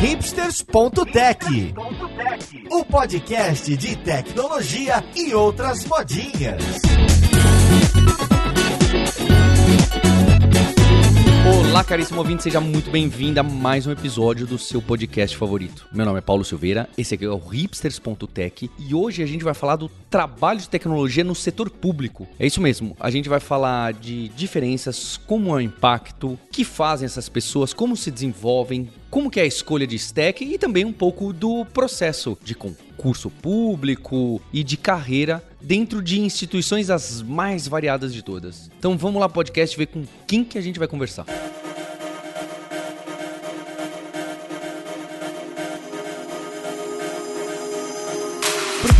hipsters.tech, o podcast de tecnologia e outras modinhas. Olá, caríssimo ouvinte, seja muito bem-vindo a mais um episódio do seu podcast favorito. Meu nome é Paulo Silveira, esse aqui é o hipsters.tech e hoje a gente vai falar do trabalho de tecnologia no setor público. É isso mesmo, a gente vai falar de diferenças, como é o impacto, que fazem essas pessoas, como se desenvolvem, como que é a escolha de stack e também um pouco do processo de concurso público e de carreira dentro de instituições as mais variadas de todas. Então vamos lá podcast ver com quem que a gente vai conversar.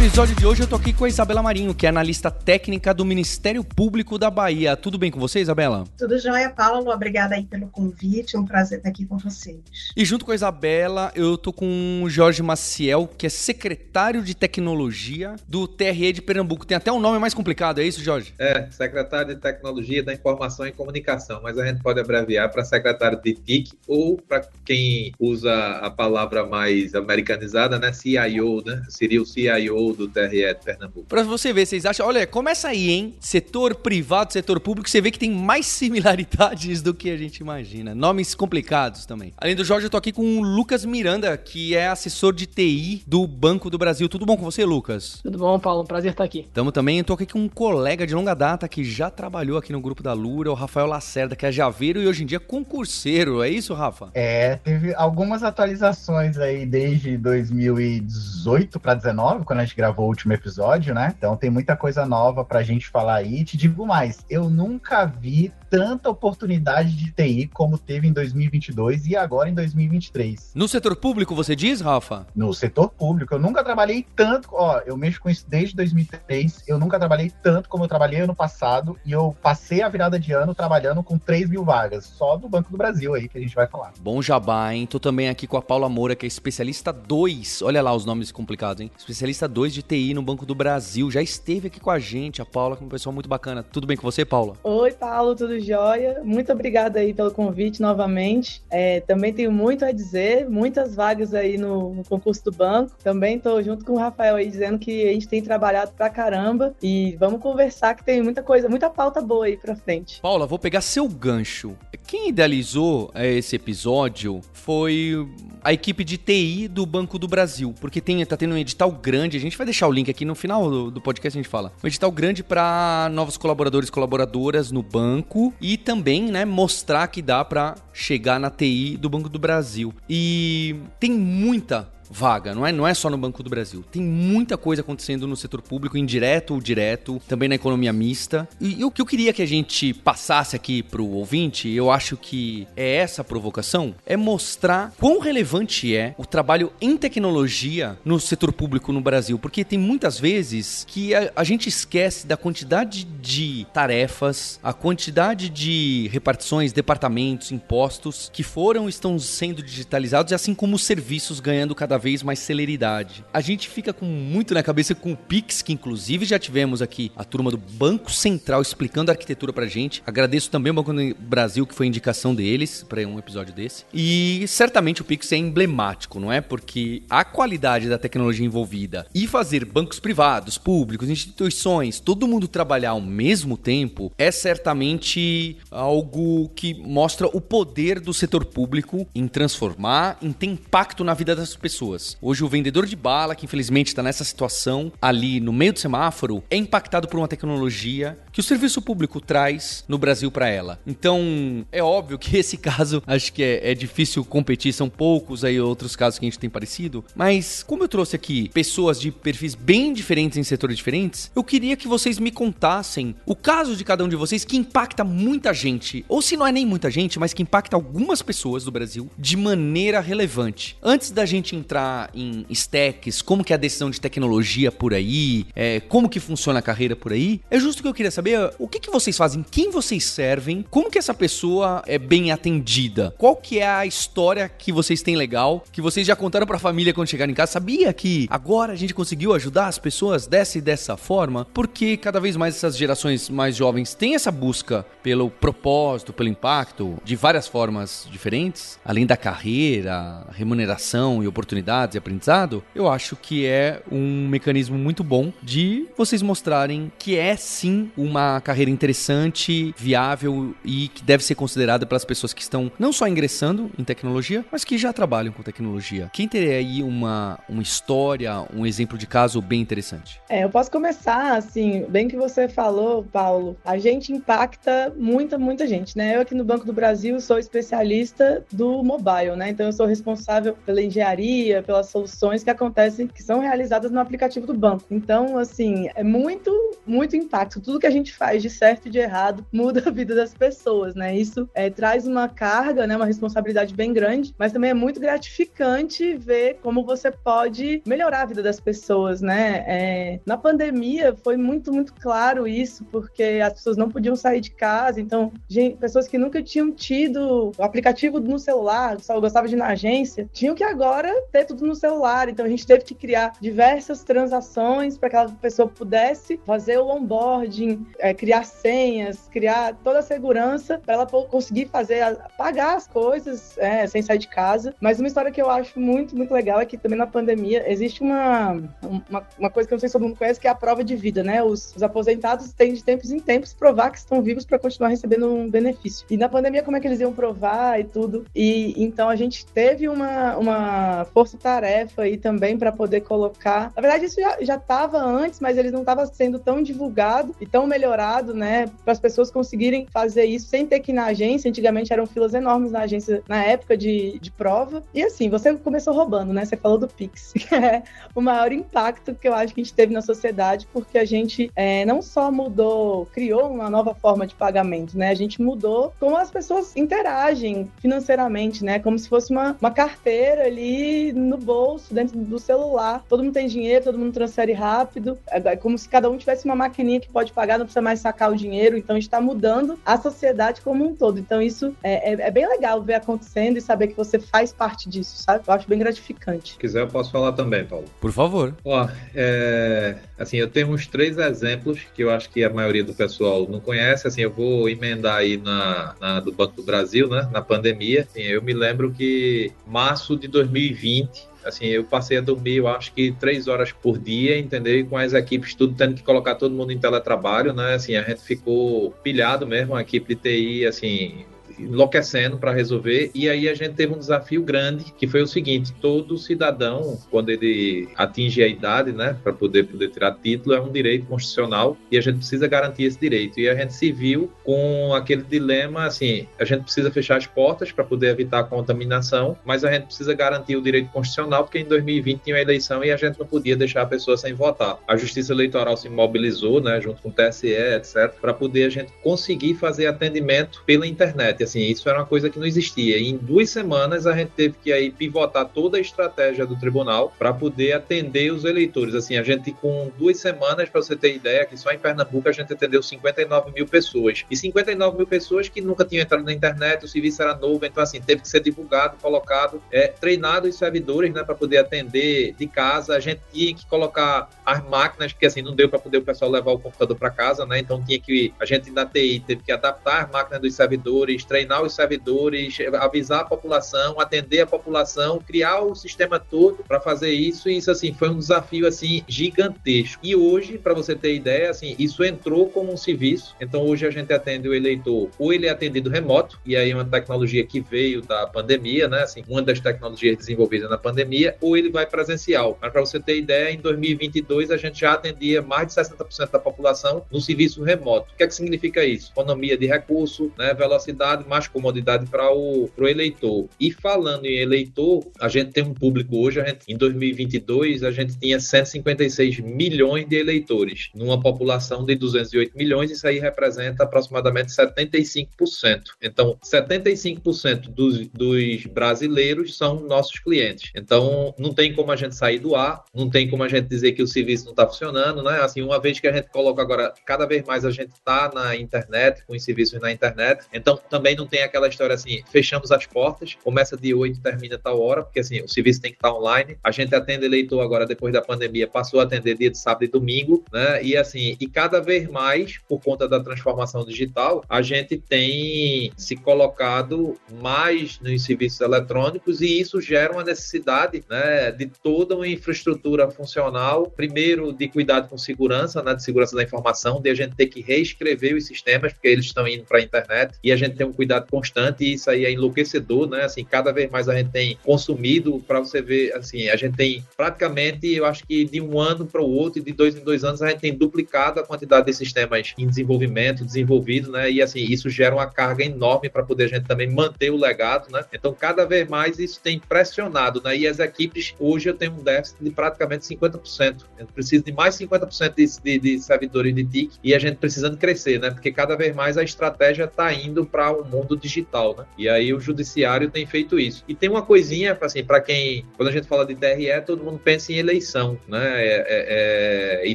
Episódio de hoje eu tô aqui com a Isabela Marinho, que é analista técnica do Ministério Público da Bahia. Tudo bem com você, Isabela? Tudo jóia, Paulo. Obrigada aí pelo convite. Um prazer estar aqui com vocês. E junto com a Isabela, eu tô com o Jorge Maciel, que é secretário de tecnologia do TRE de Pernambuco. Tem até um nome mais complicado, é isso, Jorge? É, secretário de Tecnologia da Informação e Comunicação, mas a gente pode abreviar para secretário de TIC ou para quem usa a palavra mais americanizada, né, CIO, né? Seria o CIO do TRE de Pernambuco. Pra você ver, vocês acham, olha, começa aí, hein? Setor privado, setor público, você vê que tem mais similaridades do que a gente imagina. Nomes complicados também. Além do Jorge, eu tô aqui com o Lucas Miranda, que é assessor de TI do Banco do Brasil. Tudo bom com você, Lucas? Tudo bom, Paulo? Um prazer estar aqui. Tamo também, eu tô aqui com um colega de longa data que já trabalhou aqui no grupo da Lura, o Rafael Lacerda, que é javeiro e hoje em dia concurseiro. É isso, Rafa? É, teve algumas atualizações aí desde 2018 para 19, quando a gente gravou o último episódio, né? Então tem muita coisa nova pra gente falar aí. Te digo mais, eu nunca vi tanta oportunidade de TI como teve em 2022 e agora em 2023. No setor público, você diz, Rafa? No setor público, eu nunca trabalhei tanto, ó, eu mexo com isso desde 2003, eu nunca trabalhei tanto como eu trabalhei ano passado e eu passei a virada de ano trabalhando com 3 mil vagas, só do Banco do Brasil aí que a gente vai falar. Bom jabá, hein? Tô também aqui com a Paula Moura, que é especialista 2, olha lá os nomes complicados, hein? Especialista 2 de TI no Banco do Brasil, já esteve aqui com a gente, a Paula, que é uma pessoa muito bacana. Tudo bem com você, Paula? Oi, Paulo, tudo jóia? Muito obrigada aí pelo convite novamente. É, também tenho muito a dizer, muitas vagas aí no, no concurso do banco. Também estou junto com o Rafael aí dizendo que a gente tem trabalhado pra caramba e vamos conversar que tem muita coisa, muita pauta boa aí pra frente. Paula, vou pegar seu gancho. Quem idealizou é, esse episódio foi a equipe de TI do Banco do Brasil, porque tem, tá tendo um edital grande, a gente vai deixar o link aqui no final do, do podcast, a gente fala. Um edital grande para novos colaboradores e colaboradoras no banco e também, né, mostrar que dá para chegar na TI do Banco do Brasil. E tem muita vaga, não é, não é só no Banco do Brasil. Tem muita coisa acontecendo no setor público, indireto ou direto, também na economia mista. E, e o que eu queria que a gente passasse aqui pro ouvinte, eu acho que é essa provocação, é mostrar quão relevante é o trabalho em tecnologia no setor público no Brasil, porque tem muitas vezes que a, a gente esquece da quantidade de tarefas, a quantidade de repartições, departamentos, impostos que foram estão sendo digitalizados, assim como os serviços ganhando cada vez mais celeridade. A gente fica com muito na cabeça com o Pix, que inclusive já tivemos aqui a turma do Banco Central explicando a arquitetura pra gente. Agradeço também ao Banco do Brasil, que foi indicação deles para um episódio desse. E certamente o Pix é emblemático, não é? Porque a qualidade da tecnologia envolvida e fazer bancos privados, públicos, instituições, todo mundo trabalhar ao mesmo tempo é certamente algo que mostra o poder do setor público em transformar, em ter impacto na vida das pessoas pessoas. Hoje o vendedor de bala, que infelizmente está nessa situação ali no meio do semáforo, é impactado por uma tecnologia que o serviço público traz no Brasil para ela. Então, é óbvio que esse caso acho que é, é, difícil competir, são poucos aí outros casos que a gente tem parecido, mas como eu trouxe aqui pessoas de perfis bem diferentes em setores diferentes, eu queria que vocês me contassem o caso de cada um de vocês que impacta muita gente, ou se não é nem muita gente, mas que impacta algumas pessoas do Brasil de maneira relevante. Antes da gente entrar entrar em stacks, como que é a decisão de tecnologia por aí, é, como que funciona a carreira por aí, é justo que eu queria saber o que, que vocês fazem, quem vocês servem, como que essa pessoa é bem atendida, qual que é a história que vocês têm legal, que vocês já contaram pra família quando chegaram em casa, sabia que agora a gente conseguiu ajudar as pessoas dessa e dessa forma? Porque cada vez mais essas gerações mais jovens têm essa busca pelo propósito, pelo impacto, de várias formas diferentes, além da carreira, remuneração e oportunidades e aprendizado, eu acho que é um mecanismo muito bom de vocês mostrarem que é sim uma carreira interessante, viável e que deve ser considerada pelas pessoas que estão não só ingressando em tecnologia, mas que já trabalham com tecnologia. Quem teria aí uma, uma história, um exemplo de caso bem interessante? É, eu posso começar, assim, bem que você falou, Paulo, a gente impacta muita, muita gente, né? Eu aqui no Banco do Brasil sou especialista do mobile, né? Então eu sou responsável pela engenharia, pelas soluções que acontecem, que são realizadas no aplicativo do banco. Então, assim, é muito, muito impacto. Tudo que a gente faz de certo e de errado muda a vida das pessoas, né? Isso é, traz uma carga, né? Uma responsabilidade bem grande, mas também é muito gratificante ver como você pode melhorar a vida das pessoas, né? É, na pandemia foi muito, muito claro isso, porque as pessoas não podiam sair de casa, então gente, pessoas que nunca tinham tido o aplicativo no celular, só gostava de ir na agência, tinham que agora ter tudo no celular. Então a gente teve que criar diversas transações para que aquela pessoa pudesse fazer o onboarding, é, criar senhas, criar toda a segurança para ela conseguir fazer, pagar as coisas é, sem sair de casa. Mas uma história que eu acho muito, muito legal é que também na pandemia existe uma, uma, uma coisa que eu não sei se todo mundo conhece, que é a prova de vida, né? Os, os aposentados têm de tempos em tempos provar que estão vivos para continuar recebendo um benefício. E na pandemia, como é que eles iam provar e tudo? E então a gente teve uma, uma força-tarefa aí também para poder colocar. Na verdade, isso já estava antes, mas ele não estava sendo tão divulgado e tão melhorado, né? Para as pessoas conseguirem fazer isso sem ter que ir na agência. Antigamente eram filas enormes na agência na época de, de prova. E assim, você começou roubando, né? Você falou do Pix, que é o maior impacto que eu acho que a gente teve na sociedade, porque a gente é, não só mudou, criou uma nova forma de pagamento, né? A gente mudou como as pessoas interagem financeiramente, né? Como se fosse uma, uma carteira ali no bolso, dentro do celular. Todo mundo tem dinheiro, todo mundo transfere rápido. É como se cada um tivesse uma maquininha que pode pagar, não precisa mais sacar o dinheiro. Então a gente está mudando a sociedade como um todo. Então isso é, é, é, bem legal ver acontecendo e saber que você faz parte disso, sabe? Eu acho bem gratificante. Se quiser, eu posso falar também, Paulo. Por favor. Ó, é, assim, eu tenho uns três exemplos que eu acho que a maioria do pessoal não conhece. Assim, eu vou emendar aí na, na do Banco do Brasil, né? Na pandemia. Assim, eu me lembro que março de 2020 assim, eu passei a dormir, eu acho que três horas por dia, entendeu? E com as equipes tudo tendo que colocar todo mundo em teletrabalho, né? Assim, a gente ficou pilhado mesmo, a equipe de TI, assim, enlouquecendo para resolver. E aí a gente teve um desafio grande, que foi o seguinte: todo cidadão, quando ele atinge a idade, né, para poder, poder tirar título, é um direito constitucional e a gente precisa garantir esse direito. E a gente se viu com aquele dilema assim: a gente precisa fechar as portas para poder evitar a contaminação, mas a gente precisa garantir o direito constitucional, porque em 2020 tinha uma eleição e a gente não podia deixar a pessoa sem votar. A Justiça Eleitoral se mobilizou, né, junto com o TSE, etc., para poder a gente conseguir fazer atendimento pela internet assim, isso era uma coisa que não existia. E em duas semanas a gente teve que aí pivotar toda a estratégia do tribunal para poder atender os eleitores. Assim, a gente com duas semanas, para você ter ideia, que só em Pernambuco a gente atendeu 59 mil pessoas. E 59 mil pessoas que nunca tinham entrado na internet, o serviço era novo, então assim, teve que ser divulgado, colocado, é, treinado os servidores, né, para poder atender de casa. A gente tinha que colocar as máquinas, porque assim, não deu para poder o pessoal levar o computador para casa, né? Então tinha que, a gente da TI teve que adaptar as máquinas dos servidores, treinar os servidores, avisar a população, atender a população, criar o sistema todo para fazer isso. E isso assim foi um desafio assim gigantesco. E hoje, para você ter ideia, assim, isso entrou como um serviço. Então hoje a gente atende o eleitor, ou ele é atendido remoto, e aí é uma tecnologia que veio da pandemia, né? Assim, uma das tecnologias desenvolvidas na pandemia, ou ele vai presencial. Mas para você ter ideia, em 2022 a gente já atendia mais de 60% da população no serviço remoto. O que é que significa isso? Economia de recurso, né, velocidade mais comodidade para o pro eleitor. E falando em eleitor, a gente tem um público hoje, gente, em 2022, a gente tinha 156 milhões de eleitores, numa população de 208 milhões, isso aí representa aproximadamente 75%. Então, 75% dos, dos brasileiros são nossos clientes. Então, não tem como a gente sair do ar, não tem como a gente dizer que o serviço não está funcionando, né? Assim, uma vez que a gente coloca agora, cada vez mais a gente está na internet, com os serviços na internet, então também não tem aquela história assim, fechamos as portas, começa de 8 termina tal hora, porque assim, o serviço tem que estar online. A gente atende eleitor agora, depois da pandemia, passou a atender dia de sábado e domingo, né? E assim, e cada vez mais, por conta da transformação digital, a gente tem se colocado mais nos serviços eletrônicos e isso gera uma necessidade, né, de toda uma infraestrutura funcional, primeiro de cuidado com segurança, né, de segurança da informação, de a gente ter que reescrever os sistemas, porque eles estão indo para a internet, e a gente tem um cuidado constante, e isso aí é enlouquecedor, né? Assim, cada vez mais a gente tem consumido, para você ver, assim, a gente tem praticamente, eu acho que de um ano para o outro, de dois em dois anos, a gente tem duplicado a quantidade de sistemas em desenvolvimento, desenvolvidos, né? E assim, isso gera uma carga enorme para poder a gente também manter o legado, né? Então, cada vez mais isso tem pressionado, né? E as equipes, hoje eu tenho um déficit de praticamente 50%. A gente precisa de mais 50% de, de, de servidores de TIC e a gente precisando crescer, né? Porque cada vez mais a estratégia está indo para um mundo digital, né? E aí o judiciário tem feito isso. E tem uma coisinha, assim, para quem, quando a gente fala de TRE, todo mundo pensa em eleição, né? É, é, é, e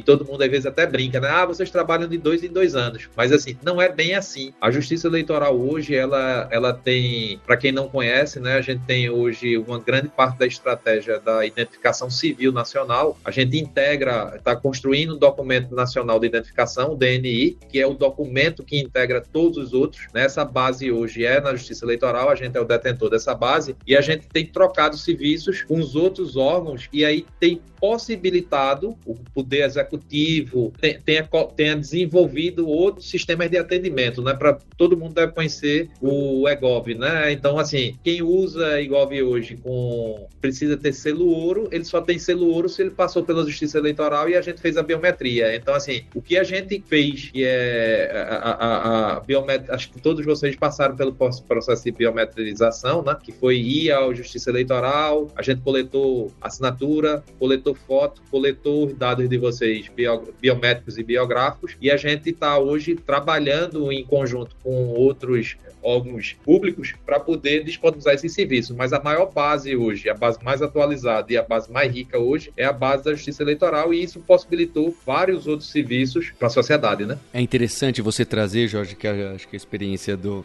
todo mundo às vezes até brinca, né? Ah, vocês trabalham de dois em dois anos. Mas assim, não é bem assim. A justiça eleitoral hoje, ela, ela tem, para quem não conhece, né? A gente tem hoje uma grande parte da estratégia da identificação civil nacional. A gente integra, está construindo um documento nacional de identificação, o DNI, que é o documento que integra todos os outros. Né? Essa base hoje é na Justiça Eleitoral, a gente é o detentor dessa base, e a gente tem trocado serviços com os outros órgãos, e aí tem possibilitado o Poder Executivo tenha, tenha desenvolvido outros sistemas de atendimento, né? Para todo mundo deve conhecer o EGOV, né? Então, assim, quem usa EGOV hoje com precisa ter selo ouro, ele só tem selo ouro se ele passou pela Justiça Eleitoral e a gente fez a biometria. Então, assim, o que a gente fez, que é a, a, a biometria, acho que todos vocês passaram pelo processo de biometrização, né? Que foi ir à Justiça Eleitoral, a gente coletou assinatura, coletou foto, coletou os dados de vocês bio, biométricos e biográficos e a gente está hoje trabalhando em conjunto com outros órgãos públicos para poder disponibilizar esse serviço. Mas a maior base hoje, a base mais atualizada e a base mais rica hoje é a base da Justiça Eleitoral e isso possibilitou vários outros serviços para a sociedade, né? É interessante você trazer, Jorge, que acho que a experiência do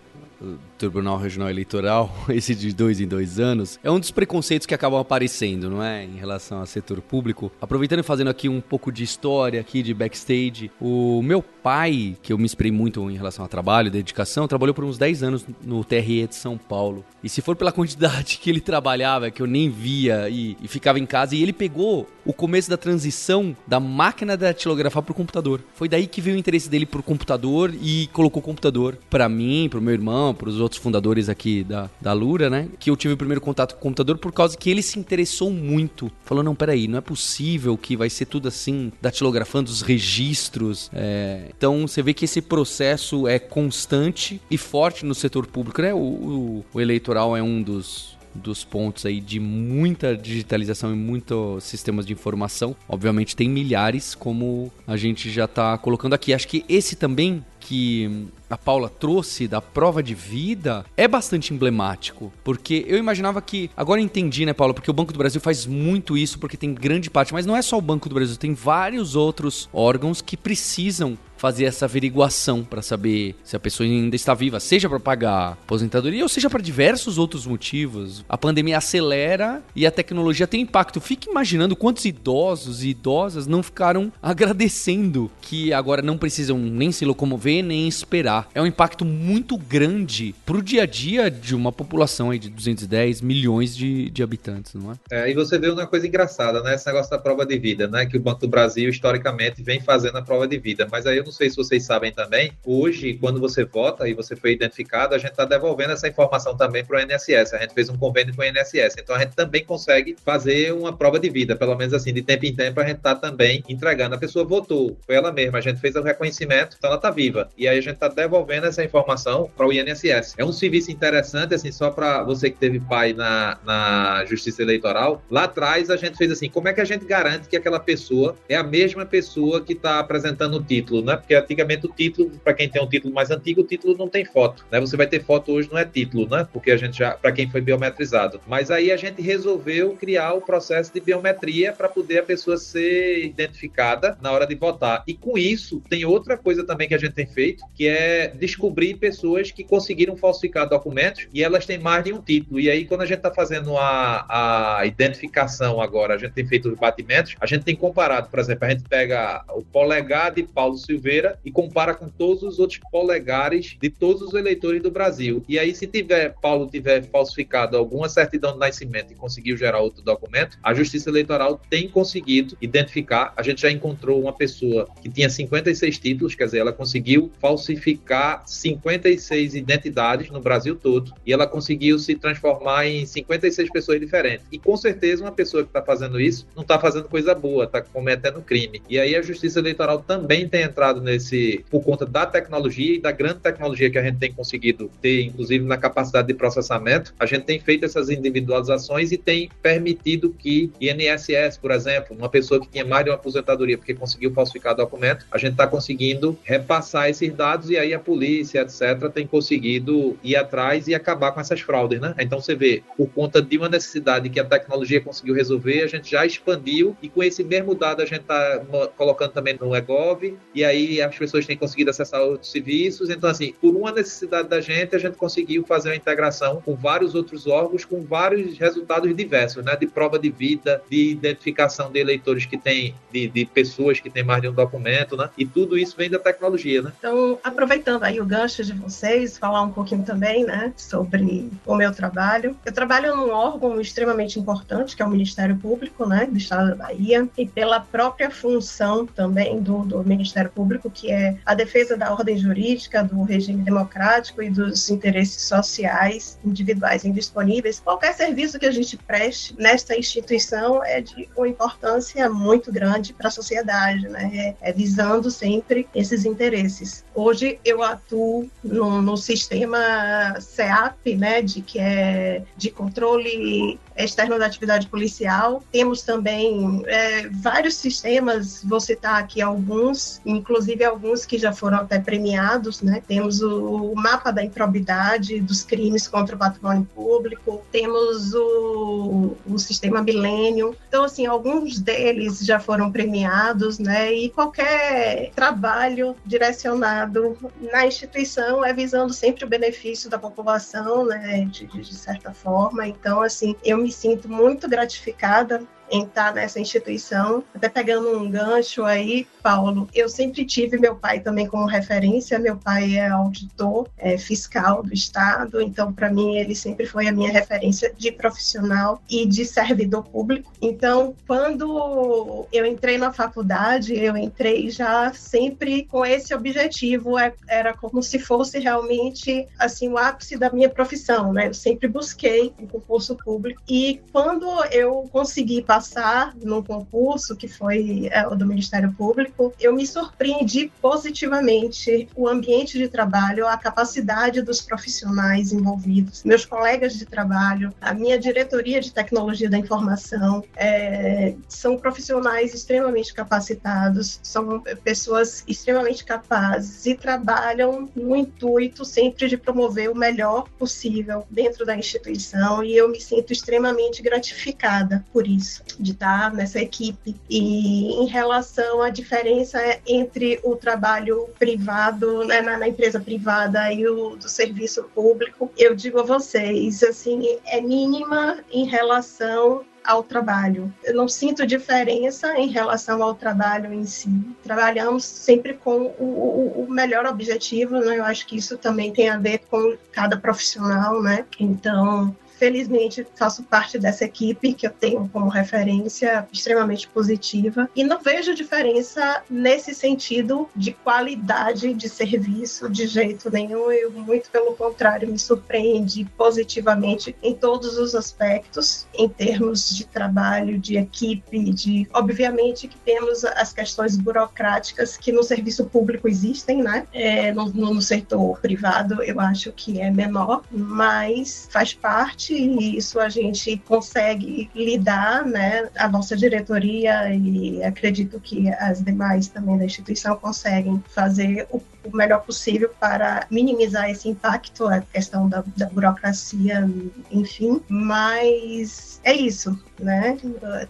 Tribunal Regional Eleitoral, esse de dois em dois anos, é um dos preconceitos que acabam aparecendo, não é? Em relação ao setor público. Aproveitando e fazendo aqui um pouco de história aqui de backstage, o meu pai, que eu me inspirei muito em relação ao trabalho, dedicação, trabalhou por uns 10 anos no TRE de São Paulo. E se for pela quantidade que ele trabalhava, que eu nem via e, e ficava em casa, e ele pegou o começo da transição da máquina da datilografar pro computador. Foi daí que veio o interesse dele pro computador e colocou o computador para mim, pro meu irmão, pros outros fundadores aqui da, da Lura, né? Que eu tive o primeiro contato com o computador por causa que ele se interessou muito. Falou, não, peraí, não é possível que vai ser tudo assim, datilografando os registros. É... Então você vê que esse processo é constante e forte no setor público, né? O, o, o eleitoral é um dos dos pontos aí de muita digitalização e muitos sistemas de informação. Obviamente tem milhares, como a gente já está colocando aqui. Acho que esse também que a Paula trouxe da prova de vida é bastante emblemático, porque eu imaginava que agora entendi, né, Paula, porque o Banco do Brasil faz muito isso porque tem grande parte, mas não é só o Banco do Brasil, tem vários outros órgãos que precisam fazer essa averiguação para saber se a pessoa ainda está viva, seja para pagar aposentadoria ou seja para diversos outros motivos. A pandemia acelera e a tecnologia tem impacto. Fique imaginando quantos idosos e idosas não ficaram agradecendo que agora não precisam nem se locomover nem esperar. É um impacto muito grande pro dia a dia de uma população aí de 210 milhões de, de habitantes, não é? É, e você vê uma coisa engraçada, né? Esse negócio da prova de vida, né? Que o Banco do Brasil historicamente vem fazendo a prova de vida, mas aí eu não não sei se vocês sabem também, hoje, quando você vota e você foi identificado, a gente está devolvendo essa informação também para o INSS. A gente fez um convênio com o INSS. Então a gente também consegue fazer uma prova de vida, pelo menos assim, de tempo em tempo, a gente está também entregando. A pessoa votou, foi ela mesma, a gente fez o reconhecimento, então ela está viva. E aí a gente está devolvendo essa informação para o INSS. É um serviço interessante, assim, só para você que teve pai na, na Justiça Eleitoral. Lá atrás a gente fez assim: como é que a gente garante que aquela pessoa é a mesma pessoa que está apresentando o título, né? Porque antigamente o título, para quem tem um título mais antigo, o título não tem foto, né? Você vai ter foto hoje, não é título, né? Porque a gente já, para quem foi biometrizado. Mas aí a gente resolveu criar o processo de biometria para poder a pessoa ser identificada na hora de votar. E com isso, tem outra coisa também que a gente tem feito, que é descobrir pessoas que conseguiram falsificar documentos e elas têm mais de um título. E aí, quando a gente está fazendo a, a identificação agora, a gente tem feito os batimentos, a gente tem comparado, por exemplo, a gente pega o polegar de Paulo Silveira e compara com todos os outros polegares de todos os eleitores do Brasil. E aí, se tiver Paulo tiver falsificado alguma certidão de nascimento e conseguiu gerar outro documento, a Justiça Eleitoral tem conseguido identificar. A gente já encontrou uma pessoa que tinha 56 títulos, quer dizer, ela conseguiu falsificar 56 identidades no Brasil todo e ela conseguiu se transformar em 56 pessoas diferentes. E com certeza uma pessoa que está fazendo isso não está fazendo coisa boa, está cometendo crime. E aí a Justiça Eleitoral também tem entrado nesse por conta da tecnologia e da grande tecnologia que a gente tem conseguido ter, inclusive na capacidade de processamento. A gente tem feito essas individualizações e tem permitido que INSS, por exemplo, uma pessoa que tinha mais de uma aposentadoria porque conseguiu falsificar documento, a gente está conseguindo repassar esses dados e aí a polícia, etc., tem conseguido ir atrás e acabar com essas fraudes, né? Então você vê, por conta de uma necessidade que a tecnologia conseguiu resolver, a gente já expandiu e com esse mesmo dado a gente está colocando também no EGOV e aí as pessoas têm conseguido acessar outros serviços. Então, assim, por uma necessidade da gente, a gente conseguiu fazer uma integração com vários outros órgãos, com vários resultados diversos, né? De prova de vida, de identificação de eleitores que têm, de, de pessoas que têm mais de um documento, né? E tudo isso vem da tecnologia, né? Então, aproveitando aí o gancho de vocês, falar um pouquinho também, né, sobre o meu trabalho. Eu trabalho num órgão extremamente importante, que é o Ministério Público, né, do Estado da Bahia, e pela própria função também do, do Ministério Público, que é a defesa da ordem jurídica, do regime democrático e dos interesses sociais individuais indisponíveis. Qualquer serviço que a gente preste nesta instituição é de uma importância muito grande para a sociedade, né, é, é visando sempre esses interesses. Hoje eu atuo no, no sistema CEAP, né, de que é de controle externo da atividade policial. Temos também é, vários sistemas, vou citar aqui alguns, inclusive alguns que já foram até premiados, né? Temos o, o mapa da improbidade dos crimes contra o patrimônio público, temos o, o sistema Milênio. Então, assim, alguns deles já foram premiados, né? E qualquer trabalho direcionado na instituição é visando sempre o benefício da população, né? De, de certa forma. Então, assim, eu me sinto muito gratificada em estar nessa instituição. Até pegando um gancho aí, Paulo, eu sempre tive meu pai também como referência. Meu pai é auditor é, fiscal do Estado, então, para mim, ele sempre foi a minha referência de profissional e de servidor público. Então, quando eu entrei na faculdade, eu entrei já sempre com esse objetivo, é, era como se fosse realmente assim o ápice da minha profissão, né? Eu sempre busquei um concurso público e quando eu consegui passar num concurso que foi é, o do Ministério Público, eu me surpreendi positivamente o ambiente de trabalho, a capacidade dos profissionais envolvidos, meus colegas de trabalho, a minha diretoria de tecnologia da informação, é, são profissionais extremamente capacitados, são pessoas extremamente capazes e trabalham no intuito sempre de promover o melhor possível dentro da instituição e eu me sinto extremamente gratificada por isso de estar nessa equipe. E em relação à diferença entre o trabalho privado, né, na, na, empresa privada e o do serviço público, eu digo a vocês, assim, é mínima em relação ao trabalho. Eu não sinto diferença em relação ao trabalho em si. Trabalhamos sempre com o, o, melhor objetivo, né? Eu acho que isso também tem a ver com cada profissional, né? Então, felizmente faço parte dessa equipe que eu tenho como referência extremamente positiva e não vejo diferença nesse sentido de qualidade de serviço de jeito nenhum. Eu, muito pelo contrário, me surpreende positivamente em todos os aspectos, em termos de trabalho, de equipe, de obviamente que temos as questões burocráticas que no serviço público existem, né? É, no, no setor privado eu acho que é menor, mas faz parte e isso a gente consegue lidar, né? A nossa diretoria e acredito que as demais também da instituição conseguem fazer o o melhor possível para minimizar esse impacto, a questão da, da burocracia, enfim. Mas é isso, né?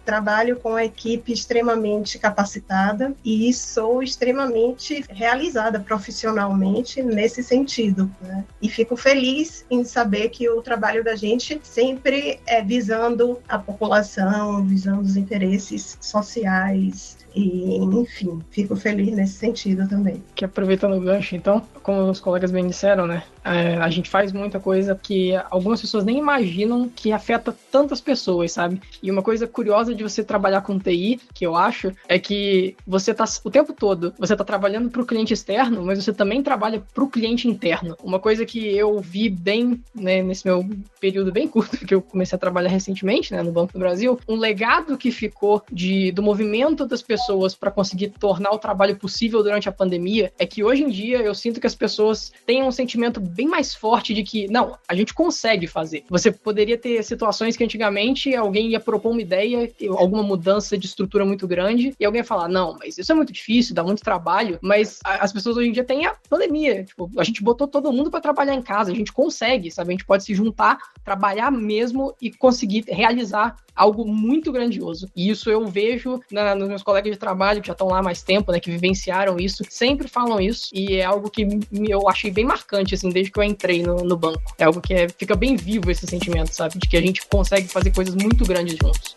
trabalho com a equipe extremamente capacitada e sou extremamente realizada profissionalmente nesse sentido. Né? E fico feliz em saber que o trabalho da gente sempre é visando a população, visando os interesses sociais e, enfim, fico feliz nesse sentido também. Que aproveitando o gancho, então, como os colegas bem disseram, né? É, a gente faz muita coisa que algumas pessoas nem imaginam que afeta tantas pessoas, sabe? E uma coisa curiosa de você trabalhar com TI, que eu acho, é que você tá o tempo todo, você tá trabalhando para o cliente externo, mas você também trabalha para o cliente interno. Uma coisa que eu vi bem, né, nesse meu período bem curto que eu comecei a trabalhar recentemente, né, no Banco do Brasil, um legado que ficou de, do movimento das pessoas para conseguir tornar o trabalho possível durante a pandemia é que hoje em dia eu sinto que as pessoas têm um sentimento bem mais forte de que, não, a gente consegue fazer. Você poderia ter situações que antigamente alguém ia propor uma ideia, alguma mudança de estrutura muito grande, e alguém ia falar, não, mas isso é muito difícil, dá muito trabalho, mas as pessoas hoje em dia têm a pandemia. Tipo, a gente botou todo mundo para trabalhar em casa, a gente consegue, sabe? A gente pode se juntar, trabalhar mesmo e conseguir realizar algo muito grandioso. E isso eu vejo na, nos meus colegas de trabalho que já estão lá há mais tempo, né, que vivenciaram isso, sempre falam isso, e é algo que eu achei bem marcante, assim, desde que eu entrei no, no banco. É algo que é, fica bem vivo esse sentimento, sabe, de que a gente consegue fazer coisas muito grandes juntos.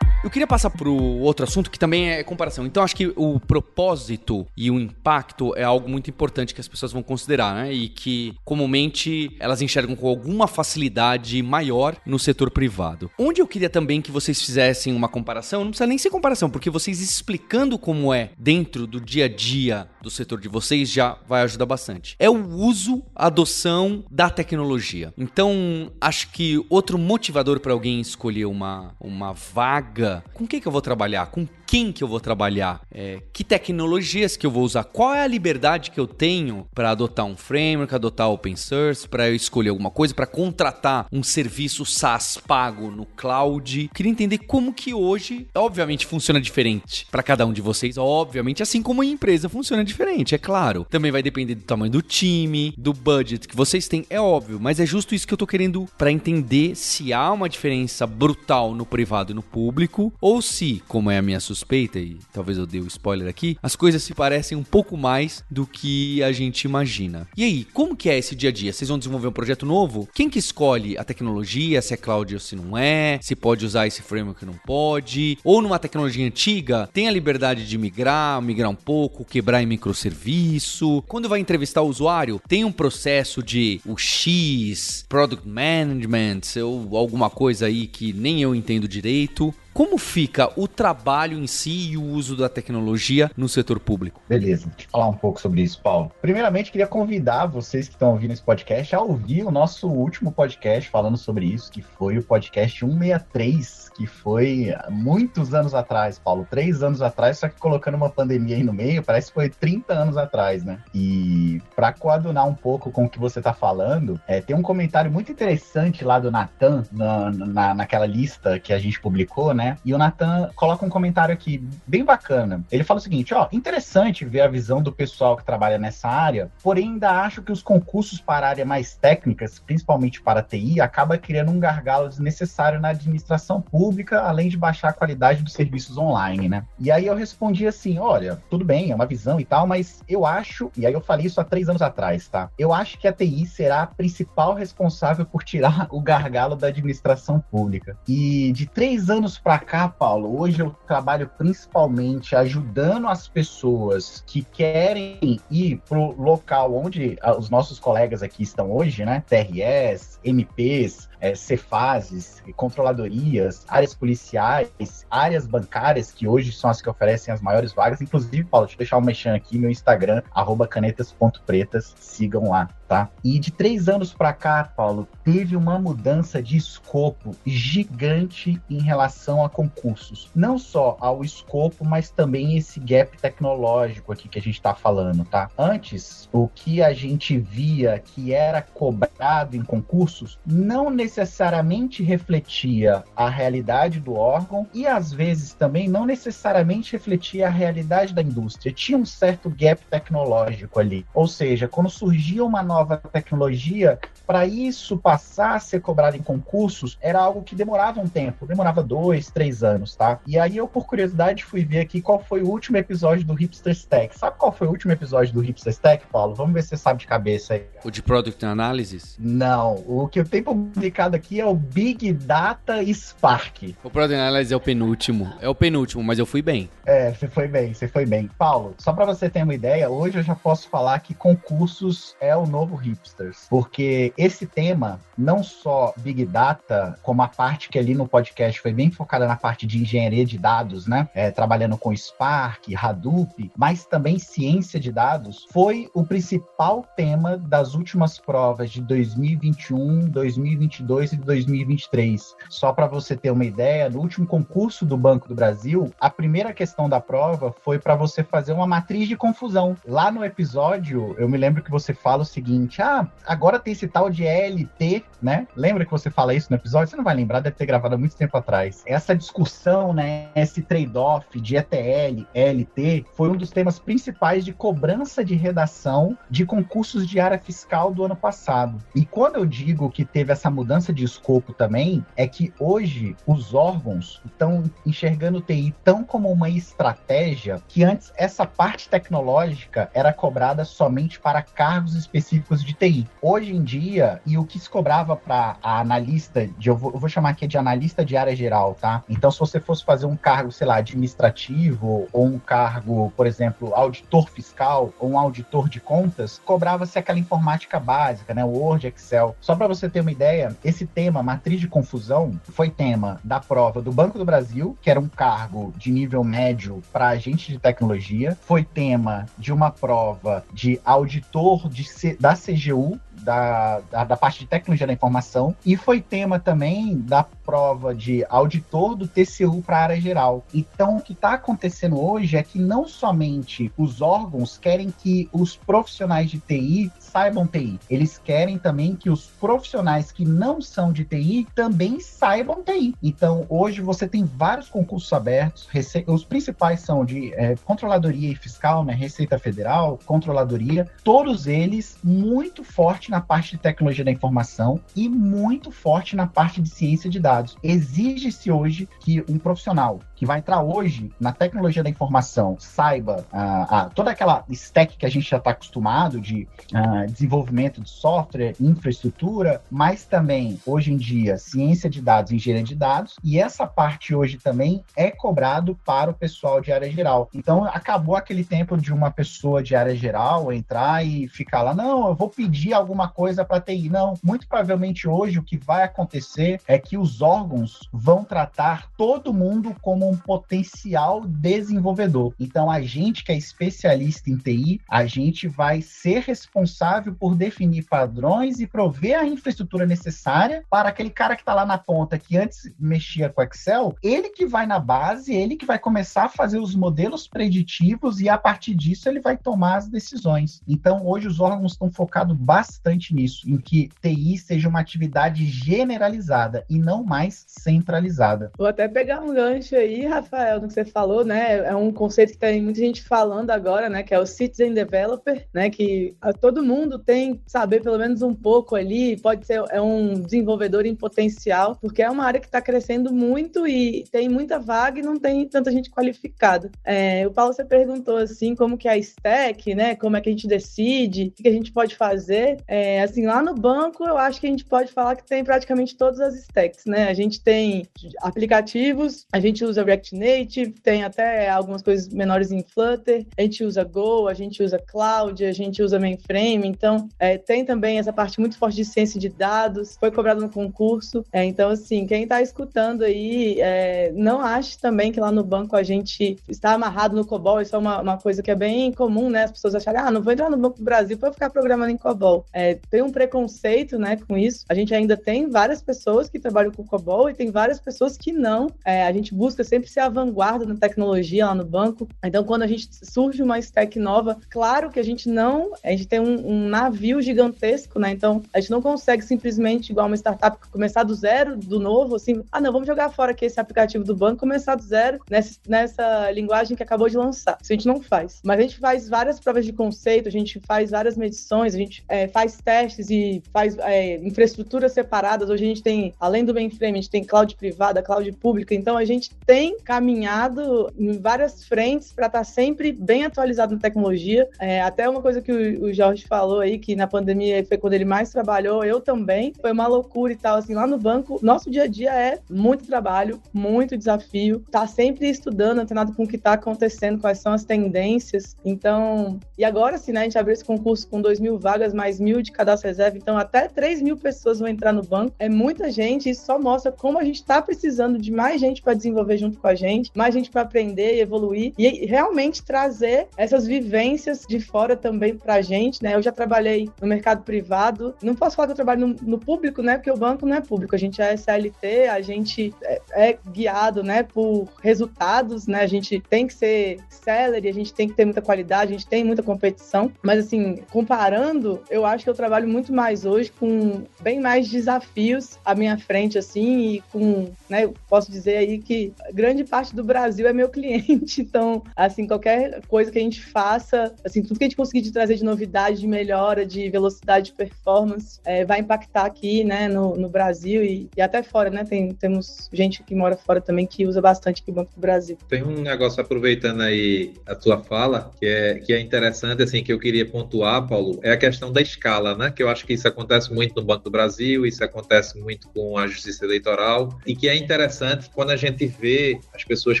Eu queria passar para o outro assunto que também é comparação. Então, acho que o propósito e o impacto é algo muito importante que as pessoas vão considerar, né? E que comumente elas enxergam com alguma facilidade maior no setor privado. Onde eu queria também que vocês fizessem uma comparação, não precisa nem ser comparação, porque vocês explicando como é dentro do dia a dia do setor de vocês já vai ajudar bastante. É o uso, a adoção da tecnologia. Então, acho que outro motivador para alguém escolher uma, uma vaga com quem que eu vou trabalhar? Com quem que eu vou trabalhar? É, que tecnologias que eu vou usar? Qual é a liberdade que eu tenho para adotar um framework, adotar open source, para eu escolher alguma coisa, para contratar um serviço SaaS pago no cloud? Queria entender como que hoje, obviamente, funciona diferente para cada um de vocês, obviamente, assim como a empresa funciona diferente, é claro. Também vai depender do tamanho do time, do budget que vocês têm, é óbvio, mas é justo isso que eu tô querendo para entender se há uma diferença brutal no privado e no público ou se, como é a minha suspeita, e talvez eu dê o um spoiler aqui, as coisas se parecem um pouco mais do que a gente imagina. E aí, como que é esse dia a dia? Vocês vão desenvolver um projeto novo? Quem que escolhe a tecnologia, se é cloud ou se não é? Se pode usar esse framework ou não pode? Ou numa tecnologia antiga, tem a liberdade de migrar, migrar um pouco, quebrar em microserviço? Quando vai entrevistar o usuário, tem um processo de o X, Product Management ou alguma coisa aí que nem eu entendo direito. Como fica o trabalho em si e o uso da tecnologia no setor público? Beleza, deixa eu falar um pouco sobre isso, Paulo. Primeiramente, queria convidar vocês que estão ouvindo esse podcast a ouvir o nosso último podcast falando sobre isso, que foi o podcast 163, que foi muitos anos atrás, Paulo, três anos atrás, só que colocando uma pandemia aí no meio, parece que foi 30 anos atrás, né? E para coadunar um pouco com o que você tá falando, é, tem um comentário muito interessante lá do Natan, na, na, naquela lista que a gente publicou, né? E o Nathan coloca um comentário aqui bem bacana. Ele fala o seguinte: ó, interessante ver a visão do pessoal que trabalha nessa área, porém ainda acho que os concursos para áreas mais técnicas, principalmente para TI, acaba criando um gargalo desnecessário na administração pública, além de baixar a qualidade dos serviços online, né? E aí eu respondi assim: olha, tudo bem, é uma visão e tal, mas eu acho, e aí eu falei isso há três anos atrás, tá? Eu acho que a TI será a principal responsável por tirar o gargalo da administração pública. E de três anos para cá, Paulo, hoje eu trabalho principalmente ajudando as pessoas que querem ir pro local onde os nossos colegas aqui estão hoje, né? TRS, MPs, é, Cefases, controladorias, áreas policiais, áreas bancárias, que hoje são as que oferecem as maiores vagas. Inclusive, Paulo, deixa eu deixar um mexão aqui, meu Instagram, canetas.pretas, sigam lá tá? E de três anos para cá, Paulo, teve uma mudança de escopo gigante em relação a concursos. Não só ao escopo, mas também esse gap tecnológico aqui que a gente está falando, tá? Antes, o que a gente via que era cobrado em concursos não necessariamente refletia a realidade do órgão e às vezes também não necessariamente refletia a realidade da indústria. Tinha um certo gap tecnológico ali. Ou seja, quando surgia uma nova nova tecnologia, para isso passar a ser cobrado em concursos, era algo que demorava um tempo, demorava dois, três anos, tá? E aí eu, por curiosidade, fui ver aqui qual foi o último episódio do Hipster Stack. Sabe qual foi o último episódio do Hipster Stack, Paulo? Vamos ver se você sabe de cabeça aí. O de Product Analysis? Não, o que eu tenho publicado aqui é o Big Data Spark. O Product Analysis é o penúltimo. É o penúltimo, mas eu fui bem. É, você foi bem, você foi bem. Paulo, só para você ter uma ideia, hoje eu já posso falar que concursos é o novo hipsters, porque esse tema, não só Big Data, como a parte que ali no podcast foi bem focada na parte de engenharia de dados, né? É, trabalhando com Spark, Hadoop, mas também ciência de dados, foi o principal tema das últimas provas de 2021, 2022 e 2023. Só para você ter uma ideia, no último concurso do Banco do Brasil, a primeira questão da prova foi para você fazer uma matriz de confusão. Lá no episódio, eu me lembro que você fala o seguinte: seguinte: ah, agora tem esse tal de ELT, né? Lembra que você fala isso no episódio? Você não vai lembrar, deve ter gravado há muito tempo atrás. Essa discussão, né? Esse trade-off de ETL, ELT, foi um dos temas principais de cobrança de redação de concursos de área fiscal do ano passado. E quando eu digo que teve essa mudança de escopo também, é que hoje os órgãos estão enxergando o TI tão como uma estratégia que antes essa parte tecnológica era cobrada somente para cargos específicos de TI. Hoje em dia, e o que se cobrava para a analista, de, eu, vou, eu vou chamar aqui de analista de área geral, tá? Então, se você fosse fazer um cargo, sei lá, administrativo, ou um cargo, por exemplo, auditor fiscal, ou um auditor de contas, cobrava-se aquela informática básica, né? Word, Excel. Só para você ter uma ideia, esse tema, matriz de confusão, foi tema da prova do Banco do Brasil, que era um cargo de nível médio para agente de tecnologia, foi tema de uma prova de auditor de, da CGU, da, da, da, parte de tecnologia da informação e foi tema também da prova de auditor do TCU para a área geral. Então, o que está acontecendo hoje é que não somente os órgãos querem que os profissionais de TI saibam TI, eles querem também que os profissionais que não são de TI também saibam TI. Então, hoje você tem vários concursos abertos, os principais são de é, controladoria e fiscal, né, Receita Federal, controladoria, todos eles muito forte na parte de tecnologia da informação e muito forte na parte de ciência de dados. Exige-se hoje que um profissional que vai entrar hoje na tecnologia da informação saiba uh, uh, toda aquela stack que a gente já está acostumado de uh, desenvolvimento de software, infraestrutura, mas também hoje em dia ciência de dados, engenharia de dados e essa parte hoje também é cobrado para o pessoal de área geral. Então acabou aquele tempo de uma pessoa de área geral entrar e ficar lá, não, eu vou pedir alguma coisa para TI. Não, muito provavelmente hoje o que vai acontecer é que os órgãos vão tratar todo mundo como potencial desenvolvedor. Então, a gente que é especialista em TI, a gente vai ser responsável por definir padrões e prover a infraestrutura necessária para aquele cara que está lá na ponta, que antes mexia com Excel, ele que vai na base, ele que vai começar a fazer os modelos preditivos e a partir disso ele vai tomar as decisões. Então, hoje os órgãos estão focados bastante nisso, em que TI seja uma atividade generalizada e não mais centralizada. Vou até pegar um gancho aí aí, Rafael, no que você falou, né? É um conceito que tem muita gente falando agora, né? Que é o Citizen Developer, né? Que todo mundo tem saber pelo menos um pouco ali, pode ser é um desenvolvedor em potencial, porque é uma área que está crescendo muito e tem muita vaga e não tem tanta gente qualificada. É, o Paulo, você perguntou assim, como que é a stack, né? Como é que a gente decide, o que a gente pode fazer. É, assim, lá no banco, eu acho que a gente pode falar que tem praticamente todas as stacks, né? A gente tem aplicativos, a gente usa React Native, tem até algumas coisas menores em Flutter, a gente usa Go, a gente usa Cloud, a gente usa Mainframe, então é, tem também essa parte muito forte de ciência de dados, foi cobrado no concurso, é, então assim, quem está escutando aí, é, não ache também que lá no banco a gente está amarrado no COBOL, isso é uma, uma coisa que é bem comum, né, as pessoas acharem, ah, não vou entrar no Banco do Brasil para ficar programando em COBOL. É, tem um preconceito, né, com isso, a gente ainda tem várias pessoas que trabalham com COBOL e tem várias pessoas que não, é, a gente busca sempre ser a vanguarda na tecnologia lá no banco, então quando a gente surge uma stack nova, claro que a gente não, a gente tem um, um navio gigantesco, né, então a gente não consegue simplesmente, igual uma startup, começar do zero, do novo, assim, ah, não, vamos jogar fora aqui esse aplicativo do banco, começar do zero nessa, nessa linguagem que acabou de lançar. Isso a gente não faz. Mas a gente faz várias provas de conceito, a gente faz várias medições, a gente é, faz testes e faz é, infraestruturas separadas. Hoje a gente tem, além do mainframe, a gente tem cloud privada, cloud pública, então a gente tem caminhado em várias frentes para estar tá sempre bem atualizado na tecnologia. É, até uma coisa que o, o Jorge falou aí, que na pandemia foi quando ele mais trabalhou, eu também, foi uma loucura e tal, assim, lá no banco, nosso dia a dia é muito trabalho, muito desafio, tá sempre estudando, antenado com o que tá acontecendo, quais são as tendências, então, e agora sim, né, a gente abriu esse concurso com 2 mil vagas, mais mil de cadastro reserva, então até 3 mil pessoas vão entrar no banco, é muita gente, isso só mostra como a gente tá precisando de mais gente para desenvolver junto com a gente, mais gente para aprender e evoluir, e realmente trazer essas vivências de fora também pra gente, né, eu já trabalhei no mercado privado, não posso falar que eu trabalho no, no público, né, porque o banco não é público, a gente é SLT, a gente é, é guiado, né, por resultados, né, a gente tem que ser celery, a gente tem que ter muita qualidade, a gente tem muita competição, mas assim, comparando, eu acho que eu trabalho muito mais hoje com bem mais desafios à minha frente, assim, e com, né, eu posso dizer aí que grande parte do Brasil é meu cliente, então, assim, qualquer coisa que a gente faça, assim, tudo que a gente conseguir de trazer de novidade, de melhora, de velocidade, de performance, é, vai impactar aqui, né, no, no Brasil e, e, até fora, né, tem, temos gente que mora fora também que usa bastante aqui o Banco do Brasil. Tem um negócio aproveitando aí a tua fala, que é, que é interessante, assim, que eu queria pontuar, Paulo, é a questão da escala, né? Que eu acho que isso acontece muito no Banco do Brasil, isso acontece muito com a Justiça Eleitoral, e que é interessante quando a gente vê as pessoas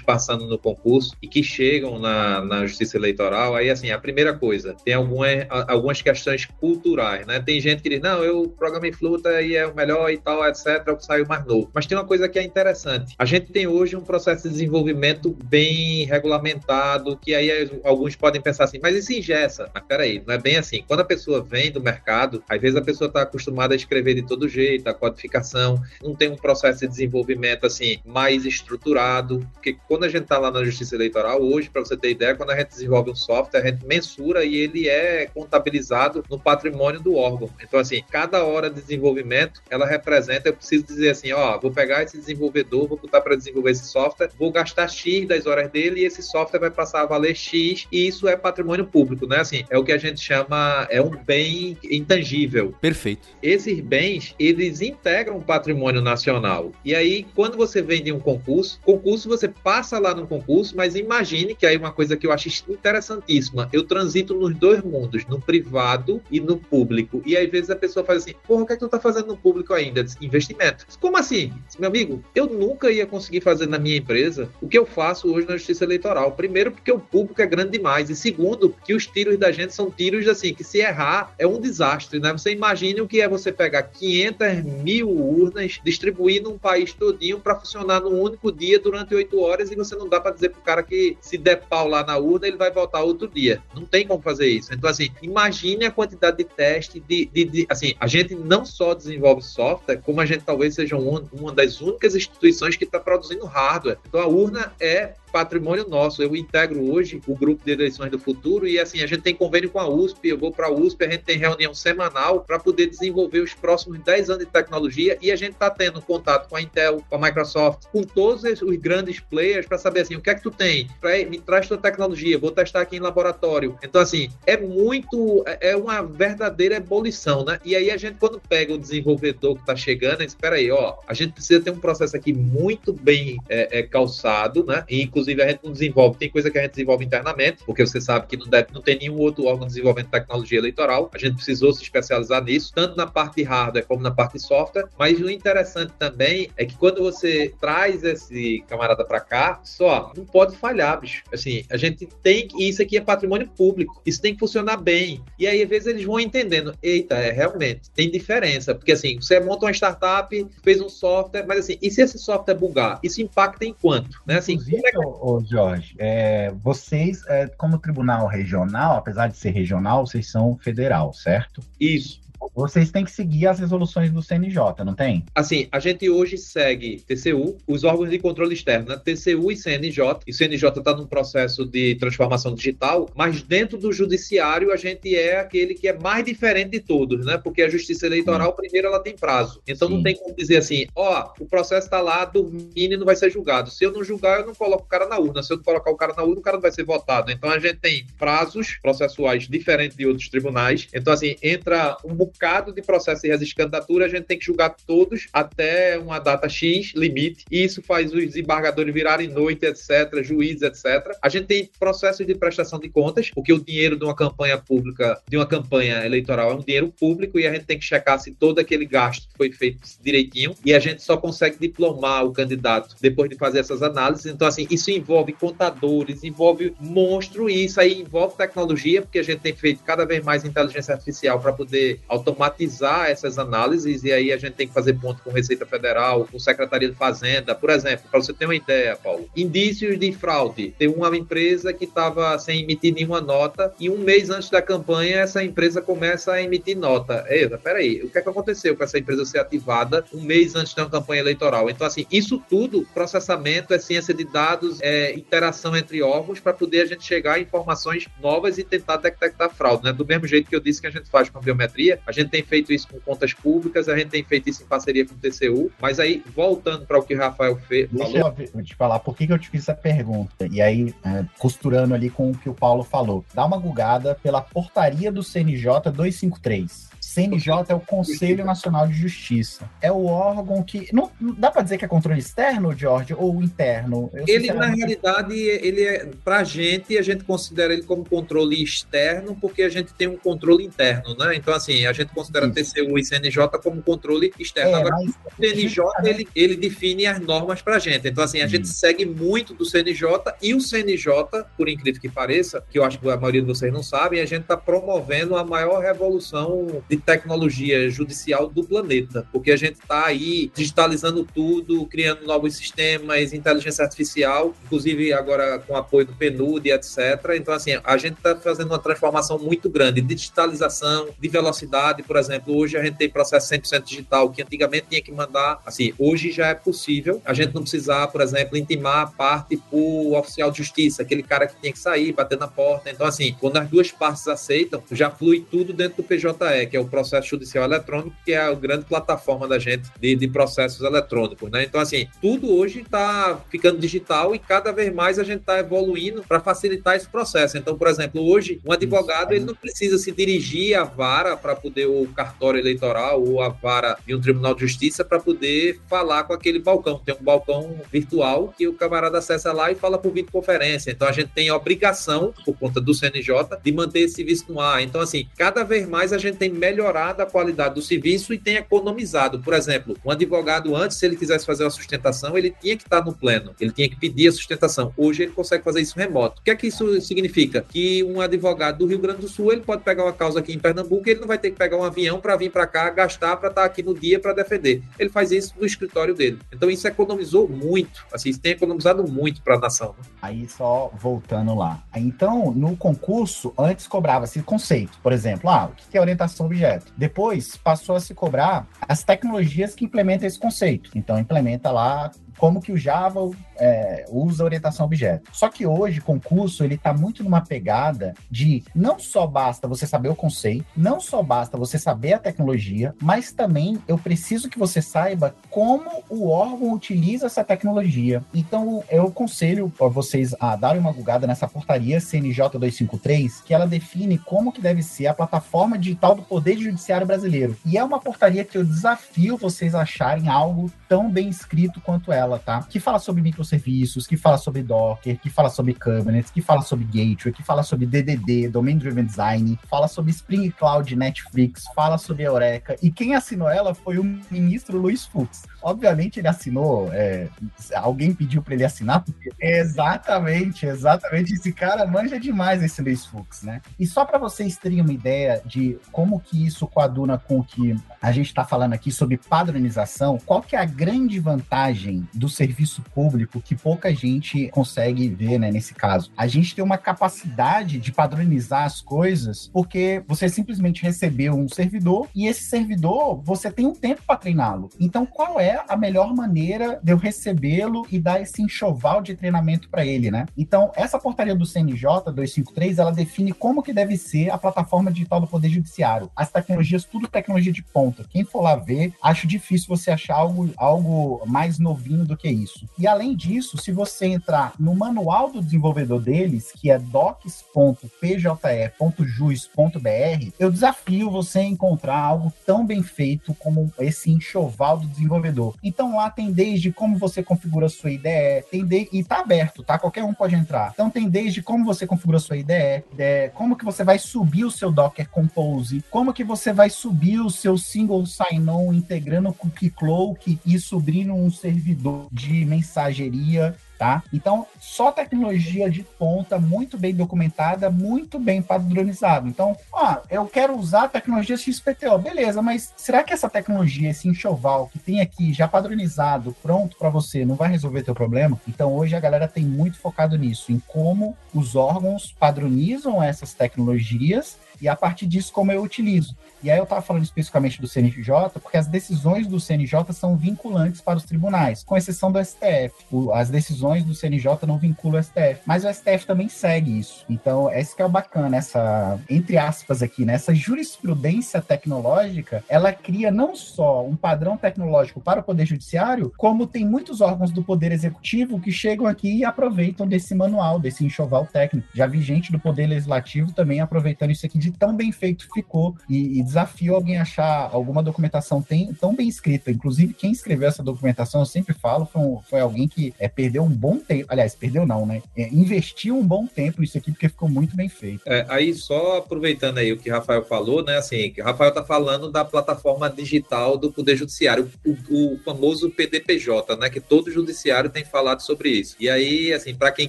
passando no concurso e que chegam na, na Justiça Eleitoral, aí, assim, a primeira coisa, tem algumas, algumas questões culturais, né? Tem gente que diz, não, eu programei Fluta e é o melhor e tal, etc, é o que saiu mais novo. Mas tem uma coisa que é interessante. A gente tem hoje um processo de desenvolvimento bem regulamentado, que aí alguns podem pensar assim, mas isso ingessa. Mas peraí, não é bem assim. Quando a pessoa vem do mercado, às vezes a pessoa está acostumada a escrever de todo jeito, a codificação, não tem um processo de desenvolvimento assim mais estruturado. Porque quando a gente está lá na Justiça Eleitoral, hoje, para você ter ideia, quando a gente desenvolve um software, a gente mensura e ele é contabilizado no patrimônio do órgão. Então, assim, cada hora de desenvolvimento, ela representa, eu preciso dizer assim, ó, vou pegar esse desenvolvedor, vou botar para desenvolver esse software, vou gastar X das horas dele e esse software vai passar a valer X e isso é patrimônio público, né? Assim, é o que a gente chama, é um bem intangível. Perfeito. Esses bens, eles integram o patrimônio nacional. E aí, quando você vende um concurso, concurso você passa lá no concurso, mas imagine que aí uma coisa que eu acho interessantíssima, eu transito nos dois mundos, no privado e no público. E às vezes a pessoa faz assim, porra, o que é que tu tá fazendo no público ainda? Investimento. Como assim? Meu amigo, eu nunca ia conseguir fazer na minha empresa o que eu faço hoje na Justiça Eleitoral. Primeiro, porque o público é grande demais. E segundo, que os tiros da gente são tiros assim, que se errar é um desastre, né? Você imagine o que é você pegar 500 mil urnas, distribuir num país todinho para funcionar num único dia durante oito horas e você não dá para dizer pro cara que se der pau lá na urna, ele vai voltar outro dia. Não tem como fazer isso. Então, assim, imagine a quantidade de teste, de, de, de assim, a gente não só desenvolve software, como a gente talvez seja um, uma das únicas instituições que está produzindo hardware. Então, a urna é patrimônio nosso. Eu integro hoje o grupo de eleições do futuro e assim, a gente tem convênio com a USP, eu vou para a USP, a gente tem reunião semanal para poder desenvolver os próximos 10 anos de tecnologia e a gente está tendo contato com a Intel, com a Microsoft, com todos os grandes players para saber assim, o que é que tu tem? Me traz tua tecnologia, vou testar aqui em laboratório. Então, assim, é muito, é, é uma verdadeira ebulição, né? E aí a gente, quando pega o desenvolvedor que está chegando, espera aí, ó, a gente precisa ter um processo aqui muito bem é, é, calçado, né? E, inclusive, a gente não desenvolve, tem coisa que a gente desenvolve internamente, porque você sabe que não, deve, não tem nenhum outro órgão desenvolvendo tecnologia eleitoral. A gente precisou se especializar nisso, tanto na parte de hardware como na parte de software. Mas o interessante também é que quando você traz esse camarada para cá, só não pode falhar, bicho. Assim, a gente tem que. Isso aqui é patrimônio público. Isso tem que funcionar bem. E aí, às vezes, eles vão entendendo. Eita, é realmente, tem diferença. Porque assim, você monta uma startup, fez um software, mas assim, e se esse software bugar? Isso impacta em quanto? Né? Assim, Inclusive, é. Ô, Jorge, é, vocês, é, como tribunal regional, apesar de ser regional, vocês são federal, certo? Isso vocês têm que seguir as resoluções do CNJ, não tem? Assim, a gente hoje segue TCU, os órgãos de controle externo, né? TCU e CNJ, e o CNJ está num processo de transformação digital, mas dentro do judiciário a gente é aquele que é mais diferente de todos, né? Porque a justiça eleitoral, Sim. primeiro, ela tem prazo. Então Sim. não tem como dizer assim, ó, o processo está lá, dormindo e não vai ser julgado. Se eu não julgar, eu não coloco o cara na urna. Se eu não colocar o cara na urna, o cara não vai ser votado. Então a gente tem prazos processuais diferentes de outros tribunais. Então, assim, entra um bocado de processo de resistência candidatura, a gente tem que julgar todos até uma data X, limite, e isso faz os desembargadores virarem noite, etc., juízes, etc. A gente tem processos de prestação de contas, porque o dinheiro de uma campanha pública, de uma campanha eleitoral, é um dinheiro público e a gente tem que checar se todo aquele gasto foi feito direitinho, e a gente só consegue diplomar o candidato depois de fazer essas análises. Então, assim, isso envolve contadores, envolve monstro, e isso aí envolve tecnologia, porque a gente tem feito cada vez mais inteligência artificial para poder automatizar essas análises e aí a gente tem que fazer ponto com Receita Federal, com Secretaria de Fazenda. Por exemplo, para você ter uma ideia, Paulo, indícios de fraude. Tem uma empresa que estava sem emitir nenhuma nota e um mês antes da campanha essa empresa começa a emitir nota. Eita, peraí, o que é que aconteceu com essa empresa ser ativada um mês antes de uma campanha eleitoral? Então, assim, isso tudo, processamento, é ciência de dados, é interação entre órgãos para poder a gente chegar a informações novas e tentar detectar fraude, né? Do mesmo jeito que eu disse que a gente faz com a biometria, a gente tem feito isso com contas públicas, a gente tem feito isso em parceria com o TCU, mas aí, voltando para o que o Rafael fez. Deixa falou... eu te falar por que, que eu te fiz essa pergunta. E aí, é, costurando ali com o que o Paulo falou. Dá uma gugada pela portaria do CNJ 253. CNJ é o Conselho Nacional de Justiça. É o órgão que. Não, dá para dizer que é controle externo, George, ou interno? Eu, ele, na realidade, ele é. Pra gente, a gente considera ele como controle externo, porque a gente tem um controle interno, né? Então, assim, a gente considera Isso. TCU e CNJ como controle externo. É, Agora, mas... o CNJ, ele, ele define as normas pra gente. Então, assim, a hum. gente segue muito do CNJ e o CNJ, por incrível que pareça, que eu acho que a maioria de vocês não sabem, a gente está promovendo a maior revolução de tecnologia judicial do planeta, porque a gente está aí digitalizando tudo, criando novos sistemas, inteligência artificial, inclusive agora com apoio do PNUD, etc. Então, assim, a gente está fazendo uma transformação muito grande de digitalização, de velocidade, por exemplo. Hoje a gente tem processo 100% digital, que antigamente tinha que mandar, assim, hoje já é possível a gente não precisar, por exemplo, intimar a parte o oficial de justiça, aquele cara que tinha que sair, bater na porta. Então, assim, quando as duas partes aceitam, já flui tudo dentro do PJE, que é o processo judicial eletrônico, que é a grande plataforma da gente de, de processos eletrônicos, né? Então, assim, tudo hoje está ficando digital e cada vez mais a gente está evoluindo para facilitar esse processo. Então, por exemplo, hoje, um advogado ele não precisa se dirigir à vara para poder, o cartório eleitoral ou a vara de um tribunal de justiça para poder falar com aquele balcão. Tem um balcão virtual que o camarada acessa lá e fala por videoconferência. Então, a gente tem a obrigação, por conta do CNJ, de manter esse serviço no ar. Então, assim, cada vez mais a gente tem melhorado melhorado a qualidade do serviço e tem economizado. Por exemplo, um advogado antes, se ele quisesse fazer uma sustentação, ele tinha que estar no pleno, ele tinha que pedir a sustentação. Hoje ele consegue fazer isso remoto. O que é que isso significa? Que um advogado do Rio Grande do Sul, ele pode pegar uma causa aqui em Pernambuco, ele não vai ter que pegar um avião para vir para cá, gastar para estar aqui no dia para defender. Ele faz isso no escritório dele. Então isso economizou muito, assim, isso tem economizado muito para a nação. Né? Aí só voltando lá. Então, no concurso, antes cobrava-se conceito, por exemplo, ah, o que é orientação objeto? Projeto. Depois passou a se cobrar as tecnologias que implementam esse conceito. Então implementa lá como que o Java é, usa orientação a objeto. Só que hoje, concurso, ele está muito numa pegada de não só basta você saber o conceito, não só basta você saber a tecnologia, mas também eu preciso que você saiba como o órgão utiliza essa tecnologia. Então, eu aconselho a vocês a darem uma gugada nessa portaria CNJ 253, que ela define como que deve ser a plataforma digital do Poder Judiciário Brasileiro. E é uma portaria que eu desafio vocês a acharem algo tão bem escrito quanto ela, tá? Que fala sobre microserviços, que fala sobre Docker, que fala sobre Kubernetes, que fala sobre Gateway, que fala sobre DDD, Domain Driven Design, fala sobre Spring Cloud, Netflix, fala sobre Eureka. E quem assinou ela foi o ministro Luiz Fux. Obviamente ele assinou, é, alguém pediu para ele assinar, porque exatamente, exatamente, esse cara manja demais esse Luiz Fux, né? E só para vocês terem uma ideia de como que isso coaduna com o que a gente está falando aqui sobre padronização, qual que é a grande vantagem do serviço público que pouca gente consegue ver, né, nesse caso? A gente tem uma capacidade de padronizar as coisas porque você simplesmente recebeu um servidor e esse servidor você tem um tempo para treiná-lo. Então, qual é a melhor maneira de eu recebê-lo e dar esse enxoval de treinamento para ele, né? Então, essa portaria do CNJ 253, ela define como que deve ser a plataforma digital do Poder Judiciário. As tecnologias, tudo tecnologia de ponta. Quem for lá ver, acho difícil você achar algo, algo mais novinho do que isso. E além disso, se você entrar no manual do desenvolvedor deles, que é docs.pje.jus.br, eu desafio você a encontrar algo tão bem feito como esse enxoval do desenvolvedor. Então lá tem desde como você configura a sua IDE, tem de, e tá aberto, tá? Qualquer um pode entrar. Então tem desde como você configura a sua IDE, IDE, como que você vai subir o seu Docker Compose, como que você vai subir o seu single sign-on integrando o Keycloak e subindo um servidor de mensageria tá? Então, só tecnologia de ponta, muito bem documentada, muito bem padronizado. Então, ó, eu quero usar a tecnologia XPTO, beleza, mas será que essa tecnologia, esse enxoval que tem aqui já padronizado, pronto para você, não vai resolver teu problema? Então, hoje a galera tem muito focado nisso, em como os órgãos padronizam essas tecnologias e a partir disso como eu utilizo. E aí eu estava falando especificamente do CNJ, porque as decisões do CNJ são vinculantes para os tribunais, com exceção do STF. As decisões do CNJ não vinculam o STF, mas o STF também segue isso. Então, esse que é o bacana, essa, entre aspas aqui, né, essa jurisprudência tecnológica, ela cria não só um padrão tecnológico para o Poder Judiciário, como tem muitos órgãos do Poder Executivo que chegam aqui e aproveitam desse manual, desse enxoval técnico. Já vi gente do Poder Legislativo também aproveitando isso aqui de tão bem feito ficou e, e desafio alguém achar alguma documentação tem, tão bem escrita. Inclusive, quem escreveu essa documentação, eu sempre falo, foi, foi alguém que é, perdeu bom tempo. Aliás, perdeu não, né? É, investiu um bom tempo nisso aqui, porque ficou muito bem feito. É, aí, só aproveitando aí o que o Rafael falou, né? Assim, o Rafael tá falando da plataforma digital do Poder Judiciário, o, o famoso PDPJ, né? Que todo judiciário tem falado sobre isso. E aí, assim, para quem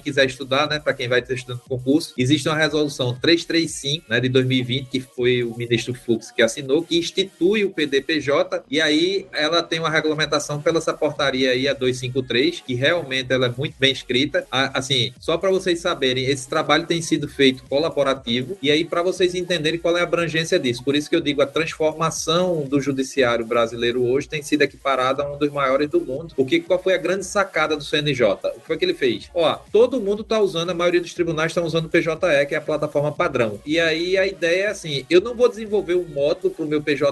quiser estudar, né? Para quem vai estudando concurso, existe uma resolução 335, né? De 2020, que foi o ministro Fux que assinou, que institui o PDPJ, e aí ela tem uma regulamentação pela essa portaria aí, a 253, que realmente ela é muito bem escrita. Assim, só para vocês saberem, esse trabalho tem sido feito colaborativo, e aí para vocês entenderem qual é a abrangência disso. Por isso que eu digo, a transformação do judiciário brasileiro hoje tem sido equiparada a um dos maiores do mundo. O que qual foi a grande sacada do CNJ? O que foi que ele fez? Ó, todo mundo está usando, a maioria dos tribunais estão usando o PJE, que é a plataforma padrão. E aí a ideia é assim, eu não vou desenvolver um modo moto para o meu PJE,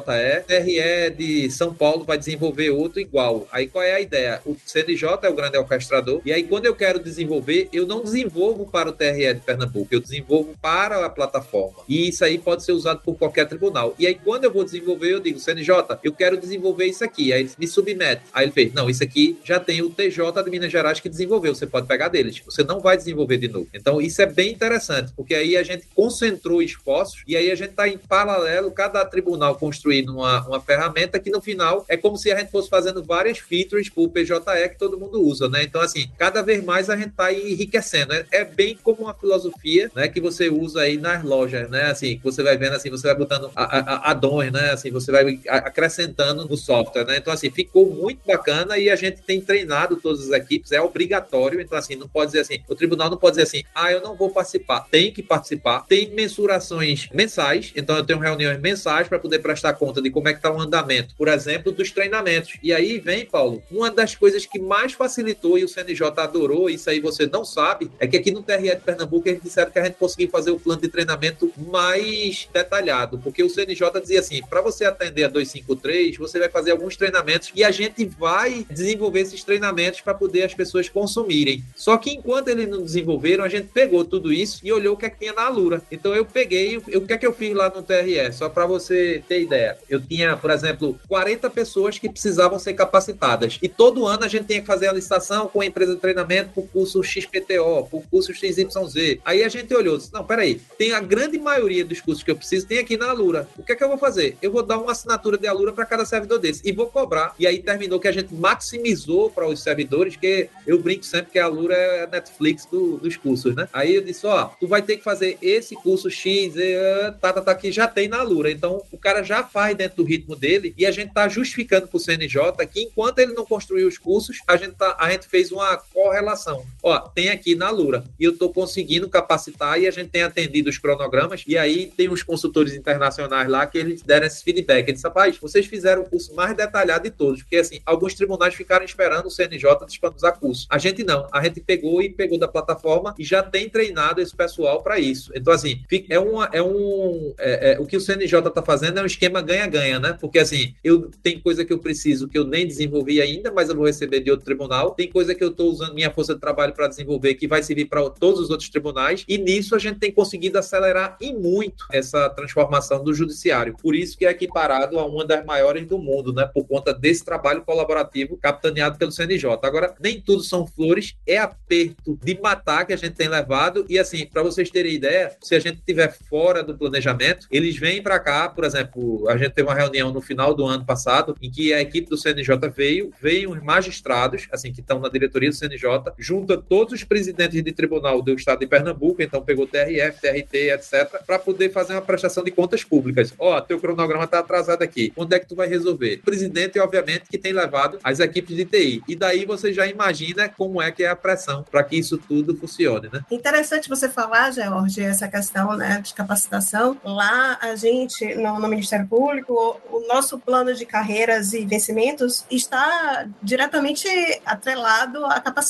TRE de São Paulo vai desenvolver outro igual. Aí qual é a ideia? O CNJ é o grande orquestrador, e aí quando eu quero desenvolver, eu não desenvolvo para o TRE de Pernambuco, eu desenvolvo para a plataforma. E isso aí pode ser usado por qualquer tribunal. E aí quando eu vou desenvolver, eu digo, CNJ, eu quero desenvolver isso aqui. Aí ele me submete. Aí ele fez, não, isso aqui já tem o TJ de Minas Gerais que desenvolveu, você pode pegar deles. Você não vai desenvolver de novo. Então isso é bem interessante, porque aí a gente concentrou esforços e aí a gente está em paralelo, cada tribunal construindo uma, uma ferramenta que no final é como se a gente fosse fazendo várias features para o PJE que todo mundo usa, né? Então, assim, cada vez mais a gente está enriquecendo. É, é, bem como uma filosofia, né, que você usa aí nas lojas, né, assim, que você vai vendo assim, você vai botando addons, né, assim, você vai acrescentando no software, né. Então assim, ficou muito bacana e a gente tem treinado todas as equipes, é obrigatório. Então assim, não pode dizer assim, o tribunal não pode dizer assim, ah, eu não vou participar. Tem que participar. Tem mensurações mensais, então eu tenho reuniões mensais para poder prestar conta de como é que está o andamento, por exemplo, dos treinamentos. E aí vem, Paulo, uma das coisas que mais facilitou e o CNJ adorou, isso aí você não sabe, é que aqui no TRE de Pernambuco eles disseram que a gente conseguiu fazer o plano de treinamento mais detalhado, porque o CNJ dizia assim, para você atender a 253, você vai fazer alguns treinamentos e a gente vai desenvolver esses treinamentos para poder as pessoas consumirem. Só que enquanto eles não desenvolveram, a gente pegou tudo isso e olhou o que é que tinha na Alura. Então eu peguei, o que é que eu fiz lá no TRE? Só para você ter ideia. Eu tinha, por exemplo, 40 pessoas que precisavam ser capacitadas. E todo ano a gente tinha que fazer a licitação com a empresa de treinamento para o curso XPTO, para o curso XYZ. Aí a gente olhou, disse, não, peraí, tem a grande maioria dos cursos que eu preciso, tem aqui na Alura. O que é que eu vou fazer? Eu vou dar uma assinatura de Alura para cada servidor desse e vou cobrar. E aí terminou que a gente maximizou para os servidores, que eu brinco sempre que a Alura é a Netflix do, dos cursos, né? Aí eu disse, ó, tu vai ter que fazer esse curso X, e, tá, tá, tá, que já tem na Alura. Então o cara já faz dentro do ritmo dele e a gente tá justificando para o CNJ que enquanto ele não construiu os cursos, a gente, tá, a gente fez uma correlação. Ó, tem aqui na Lura e eu estou conseguindo capacitar e a gente tem atendido os cronogramas e aí tem os consultores internacionais lá que eles deram esse feedback. Eles rapaz, vocês fizeram o curso mais detalhado de todos, porque assim, alguns tribunais ficaram esperando o CNJ disponibilizar curso. A gente não, a gente pegou e pegou da plataforma e já tem treinado esse pessoal para isso. Então assim, é uma, é um, é, é, o que o CNJ está fazendo é um esquema ganha-ganha, né? Porque assim, eu tem coisa que eu preciso que eu nem desenvolvi ainda, mas eu vou receber de outro tribunal. Tem coisa que eu estou usando minha força de trabalho para desenvolver que vai servir para todos os outros tribunais. E nisso a gente tem conseguido acelerar e muito essa transformação do judiciário. Por isso que é equiparado a uma das maiores do mundo, né? Por conta desse trabalho colaborativo capitaneado pelo CNJ. Agora, nem tudo são flores, é aperto de matar que a gente tem levado. E assim, para vocês terem ideia, se a gente estiver fora do planejamento, eles vêm para cá, por exemplo, a gente teve uma reunião no final do ano passado em que a equipe do CNJ veio, veio os magistrados, assim, que estão na diretoria do CNJ, junta todos os presidentes de tribunal do estado de Pernambuco, então pegou TRF, TRT, etc., para poder fazer uma prestação de contas públicas. Ó, oh, teu cronograma está atrasado aqui. Onde é que tu vai resolver? O presidente, obviamente, que tem levado as equipes de TI. E daí você já imagina como é que é a pressão para que isso tudo funcione, né? Interessante você falar, George, essa questão né, de capacitação. Lá, a gente, no, no Ministério Público, o nosso plano de carreiras e vencimentos está diretamente atrelado à capacitação,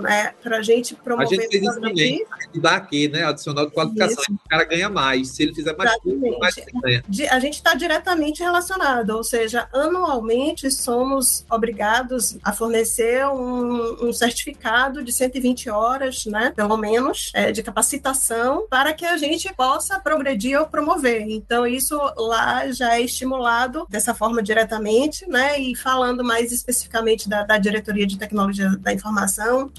né? Para a gente promover... A gente fez isso também, dá aqui, né? Adicional de qualificação, isso. o cara ganha mais. Se ele fizer mais curso, mais ganha. A gente está diretamente relacionado, ou seja, anualmente somos obrigados a fornecer um, um certificado de 120 horas, né? Pelo menos, é, de capacitação para que a gente possa progredir ou promover. Então, isso lá já é estimulado dessa forma diretamente, né? E falando mais especificamente da, da diretoria de tecnologia da informação,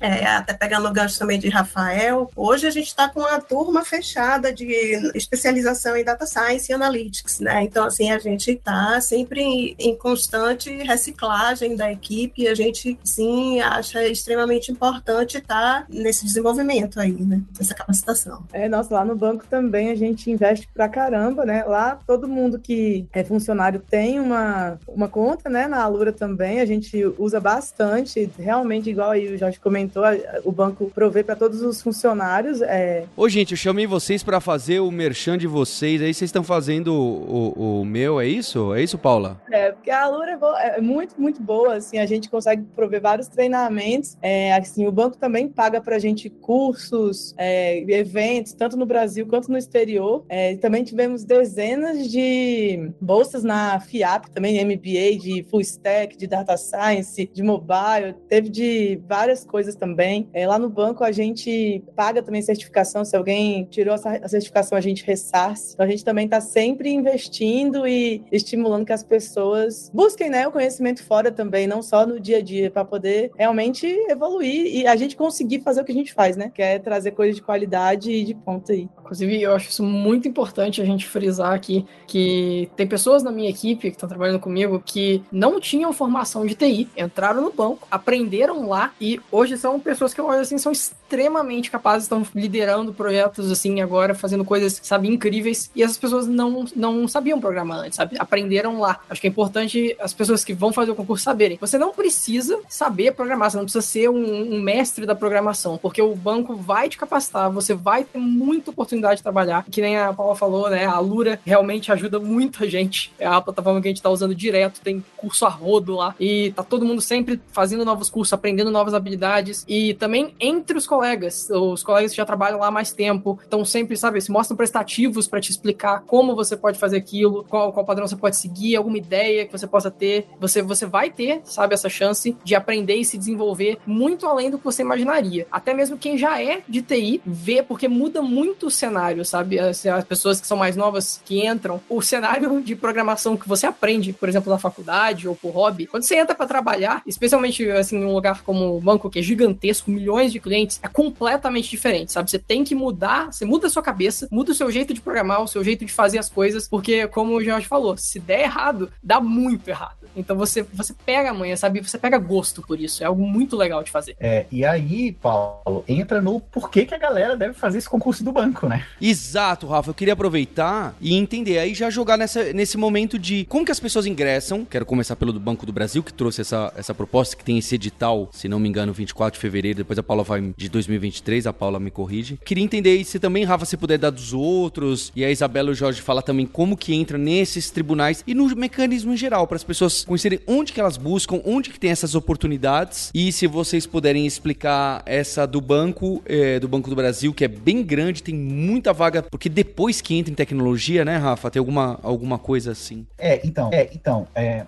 é, até pegando o gancho também de Rafael, hoje a gente está com uma turma fechada de especialização em data science e analytics, né? Então, assim, a gente está sempre em, em constante reciclagem da equipe e a gente, sim, acha extremamente importante estar tá nesse desenvolvimento aí, né? Essa capacitação. É, nossa, lá no banco também a gente investe pra caramba, né? Lá todo mundo que é funcionário tem uma, uma conta, né? Na Alura também, a gente usa bastante, realmente, igual aí o Jorge comentou, o banco provê para todos os funcionários. É... Ô, gente, eu chamei vocês para fazer o merchan de vocês, aí vocês estão fazendo o, o, o, meu, é isso? É isso, Paula? É, porque a Alura é, boa, é muito, muito boa, assim, a gente consegue prover vários treinamentos, é, assim, o banco também paga pra gente cursos, é, eventos, tanto no Brasil quanto no exterior. É, também tivemos dezenas de bolsas na FIAP, também MBA de Full Stack, de Data Science, de Mobile, teve de várias coisas também. É, lá no banco a gente paga também certificação, se alguém tirou a certificação a gente ressarce. Então a gente também está sempre investindo e estimulando que as pessoas busquem né, o conhecimento fora também, não só no dia a dia, para poder realmente evoluir e a gente conseguir fazer o que a gente faz, né? Que é trazer coisas de qualidade e de ponta aí. Inclusive, eu acho isso muito importante a gente frisar aqui que tem pessoas na minha equipe que estão trabalhando comigo que não tinham formação de TI, entraram no banco, aprenderam lá e E hoje são pessoas que eu olho assim, são extremamente capazes, estão liderando projetos assim agora, fazendo coisas, sabe, incríveis. E essas pessoas não, não sabiam programar antes, sabe? Aprenderam lá. Acho que é importante as pessoas que vão fazer o concurso saberem. Você não precisa saber programar, você não precisa ser um, um mestre da programação, porque o banco vai te capacitar, você vai ter muita oportunidade de trabalhar. Que nem a Paula falou, né? A Lura realmente ajuda muita gente. É a plataforma que a gente tá usando direto, tem curso a rodo lá. E tá todo mundo sempre fazendo novos cursos, aprendendo novas habilidades. E também entre os colegas, os colegas que já trabalham lá há mais tempo, estão sempre, sabe, se mostram prestativos para te explicar como você pode fazer aquilo, qual, qual padrão você pode seguir, alguma ideia que você possa ter. Você, você vai ter, sabe, essa chance de aprender e se desenvolver muito além do que você imaginaria. Até mesmo quem já é de TI vê, porque muda muito o cenário, sabe? As, as pessoas que são mais novas que entram, o cenário de programação que você aprende, por exemplo, na faculdade ou por hobby, quando você entra para trabalhar, especialmente assim, em um lugar como banco, que é gigantesco, milhões de clientes, é completamente diferente, sabe? Você tem que mudar, você muda a sua cabeça, muda o seu jeito de programar, o seu jeito de fazer as coisas, porque, como o Jorge falou, se der errado, dá muito errado. Então você, você pega a manha, sabe? Você pega gosto por isso. É algo muito legal de fazer. É, e aí, Paulo, entra no porquê que a galera deve fazer esse concurso do banco, né? Exato, Rafa. Eu queria aproveitar e entender aí já jogar nessa, nesse momento de como que as pessoas ingressam. Quero começar pelo do Banco do Brasil, que trouxe essa, essa proposta, que tem esse edital, se não me engano, 24 de fevereiro. Depois a Paula vai de 2023, a Paula me corrige. Queria entender se também, Rafa, se puder dar dos outros, e a Isabela e o Jorge falar também como que entra nesses tribunais e no mecanismo em geral, para as pessoas conhecerem onde que elas buscam, onde que tem essas oportunidades. E se vocês puderem explicar essa do banco, é, do Banco do Brasil, que é bem grande, tem muita vaga, porque depois que entra em tecnologia, né, Rafa, tem alguma, alguma coisa assim. É, então, é, então, é,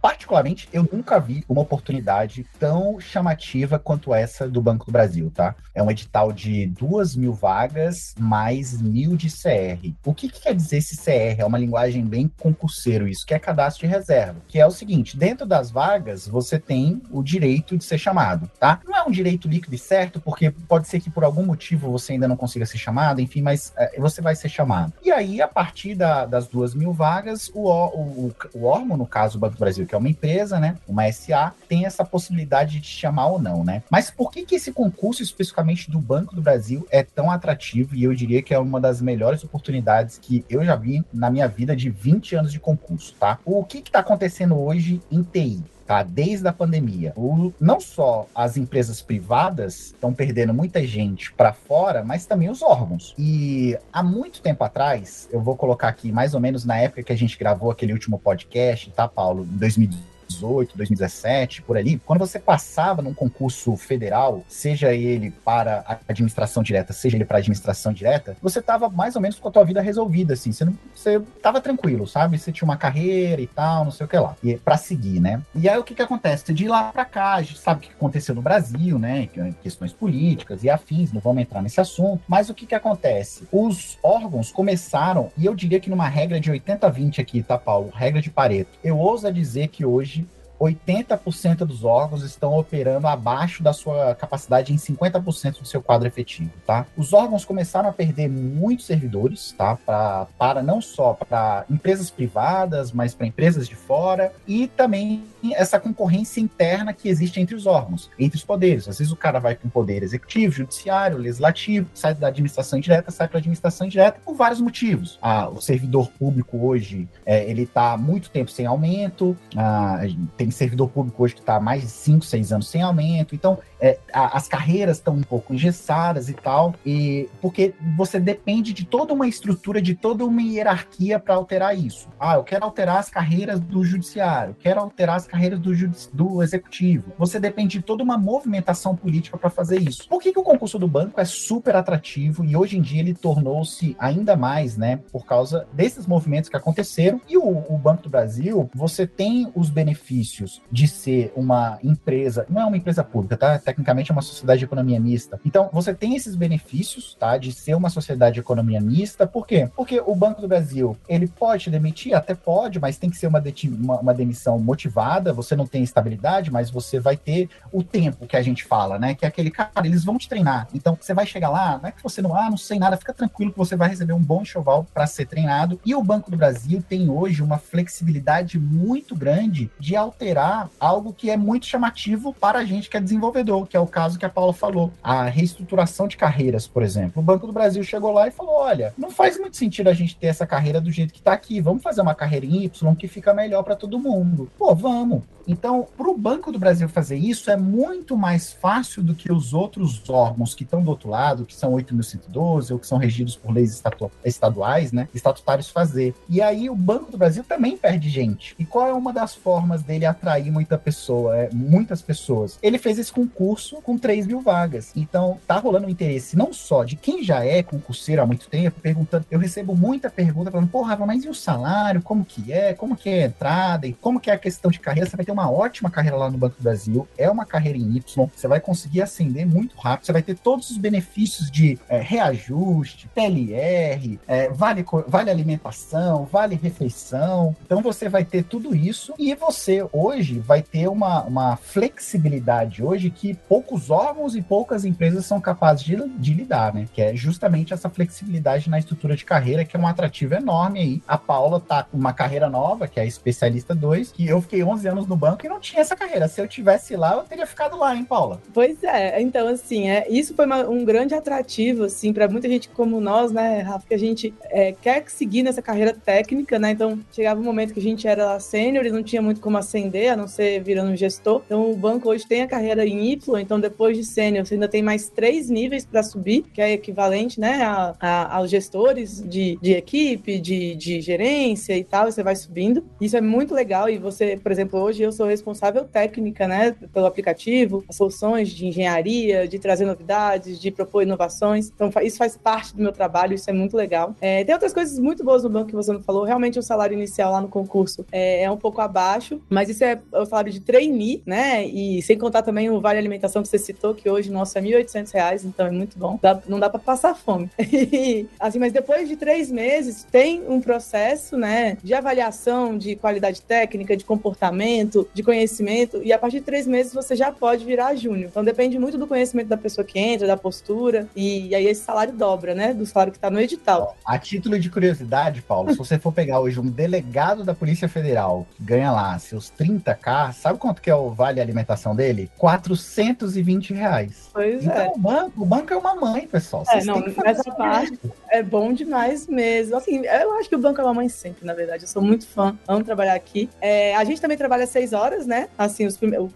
particularmente, eu nunca vi uma oportunidade tão chamativa quanto essa do Banco do Brasil, tá? É um edital de duas mil vagas mais mil de CR. O que, que quer dizer esse CR? É uma linguagem bem concurseiro isso, que é cadastro de reserva. Que é o seguinte, dentro das vagas, você tem o direito de ser chamado, tá? Não é um direito líquido e certo, porque pode ser que por algum motivo você ainda não consiga ser chamado, enfim, mas é, você vai ser chamado. E aí, a partir da, das duas mil vagas, o, o, o órgão, no caso, Banco do Brasil, que é uma empresa, né, uma SA, tem essa possibilidade de te chamar ou não, né? Mas por que que esse concurso especificamente do Banco do Brasil é tão atrativo e eu diria que é uma das melhores oportunidades que eu já vi na minha vida de 20 anos de concurso, tá? O que que tá acontecendo hoje em TI? tá? Desde a pandemia. O, não só as empresas privadas estão perdendo muita gente para fora, mas também os órgãos. E há muito tempo atrás, eu vou colocar aqui mais ou menos na época que a gente gravou aquele último podcast, tá, Paulo? Em 2018 2018, 2017, por ali, quando você passava num concurso federal, seja ele para a administração direta, seja ele para administração direta, você tava mais ou menos com a tua vida resolvida, assim, você, não, você tava tranquilo, sabe? Você tinha uma carreira e tal, não sei o que lá, e para seguir, né? E aí o que que acontece? De lá para cá, a gente sabe o que aconteceu no Brasil, né? É questões políticas e afins, não vamos entrar nesse assunto, mas o que que acontece? Os órgãos começaram, e eu diria que numa regra de 80-20 aqui, tá, Paulo? Regra de Pareto. Eu ouso dizer que hoje 80% dos órgãos estão operando abaixo da sua capacidade em 50% do seu quadro efetivo, tá? Os órgãos começaram a perder muitos servidores, tá? Pra, para não só para empresas privadas, mas para empresas de fora e também essa concorrência interna que existe entre os órgãos, entre os poderes. Às vezes o cara vai com o poder executivo, judiciário, legislativo, sai da administração direta, sai para a administração direta por vários motivos. Ah, o servidor público hoje é, ele está muito tempo sem aumento, ah, tem servidor público hoje que está mais de 5, 6 anos sem aumento. Então, é, a, as carreiras estão um pouco engessadas e tal, e porque você depende de toda uma estrutura, de toda uma hierarquia para alterar isso. Ah, eu quero alterar as carreiras do judiciário, quero alterar as carreiras do, do executivo. Você depende de toda uma movimentação política para fazer isso. Por que, que o concurso do banco é super atrativo e hoje em dia ele tornou-se ainda mais, né, por causa desses movimentos que aconteceram? E o, o Banco do Brasil, você tem os benefícios de ser uma empresa, não é uma empresa pública, tá? tecnicamente é uma sociedade de economia mista. Então, você tem esses benefícios, tá, de ser uma sociedade de economia mista. Por quê? Porque o Banco do Brasil, ele pode demitir, até pode, mas tem que ser uma, uma, uma demissão motivada. Você não tem estabilidade, mas você vai ter o tempo que a gente fala, né? Que é aquele cara, eles vão te treinar. Então, você vai chegar lá, não é que você não, ah, não sei nada, fica tranquilo que você vai receber um bom enxoval para ser treinado. E o Banco do Brasil tem hoje uma flexibilidade muito grande de alterar algo que é muito chamativo para a gente que é desenvolvedor, que é o caso que a Paula falou, a reestruturação de carreiras, por exemplo. O Banco do Brasil chegou lá e falou: olha, não faz muito sentido a gente ter essa carreira do jeito que está aqui, vamos fazer uma carreira em Y que fica melhor para todo mundo. Pô, vamos. Então, para o Banco do Brasil fazer isso é muito mais fácil do que os outros órgãos que estão do outro lado, que são 8.112 ou que são regidos por leis estaduais, né, estatutários fazer. E aí o Banco do Brasil também perde gente. E qual é uma das formas dele atrair muita pessoa, é, muitas pessoas? Ele fez esse concurso com 3 mil vagas. Então, tá rolando um interesse não só de quem já é concurseiro há muito tempo, perguntando. Eu recebo muita pergunta falando, porra, mas e o salário? Como que é? Como que é a entrada? E como que é a questão de carreira? Você vai ter uma ótima carreira lá no Banco do Brasil, é uma carreira em Y, você vai conseguir ascender muito rápido, você vai ter todos os benefícios de é, reajuste, PLR, é, vale, vale alimentação, vale refeição. Então você vai ter tudo isso e você hoje vai ter uma, uma flexibilidade hoje que poucos órgãos e poucas empresas são capazes de, de lidar, né? Que é justamente essa flexibilidade na estrutura de carreira, que é um atrativo enorme aí. A Paula tá com uma carreira nova, que é a especialista 2, que eu fiquei 11 anos no banco e não tinha essa carreira. Se eu tivesse lá, eu teria ficado lá, hein, Paula? Pois é. Então, assim, é, isso foi uma, um grande atrativo, assim, para muita gente como nós, né, Rafa, que a gente é, quer seguir nessa carreira técnica, né? Então, chegava um momento que a gente era sênior e não tinha muito como ascender, a não ser virando gestor. Então, o banco hoje tem a carreira em Y, então depois de sênior, você ainda tem mais três níveis para subir, que é equivalente, né, a, a, aos gestores de, de equipe, de, de gerência e tal, você vai subindo. Isso é muito legal e você, por exemplo, hoje eu sou responsável técnica, né, pelo aplicativo, soluções de engenharia, de trazer novidades, de propor inovações. Então, isso faz parte do meu trabalho, isso é muito legal. É, tem outras coisas muito boas no banco que você não falou. Realmente, o salário inicial lá no concurso é, é um pouco abaixo, mas isso é o salário de trainee, né? E sem contar também o vale alimentação que você citou, que hoje, nosso, é R$ 1.800, então é muito bom. Dá, não dá para passar fome. assim, mas depois de três meses, tem um processo, né, de avaliação de qualidade técnica, de comportamento, de conhecimento, e a partir de três meses você já pode virar júnior. Então depende muito do conhecimento da pessoa que entra, da postura, e, e aí esse salário dobra, né, do salário que está no edital. A título de curiosidade, Paulo, se você for pegar hoje um delegado da Polícia Federal que ganha lá seus 30k, sabe quanto que é o vale alimentação dele? 420 reais. Pois então, é. o banco, o banco é uma mãe, pessoal. É, não, nessa parte é bom demais mesmo. Assim, eu acho que o banco é uma mãe sempre, na verdade. Eu sou muito fã, amo trabalhar aqui. É, a gente também trabalha seis horas, né? Assim, os primeiros,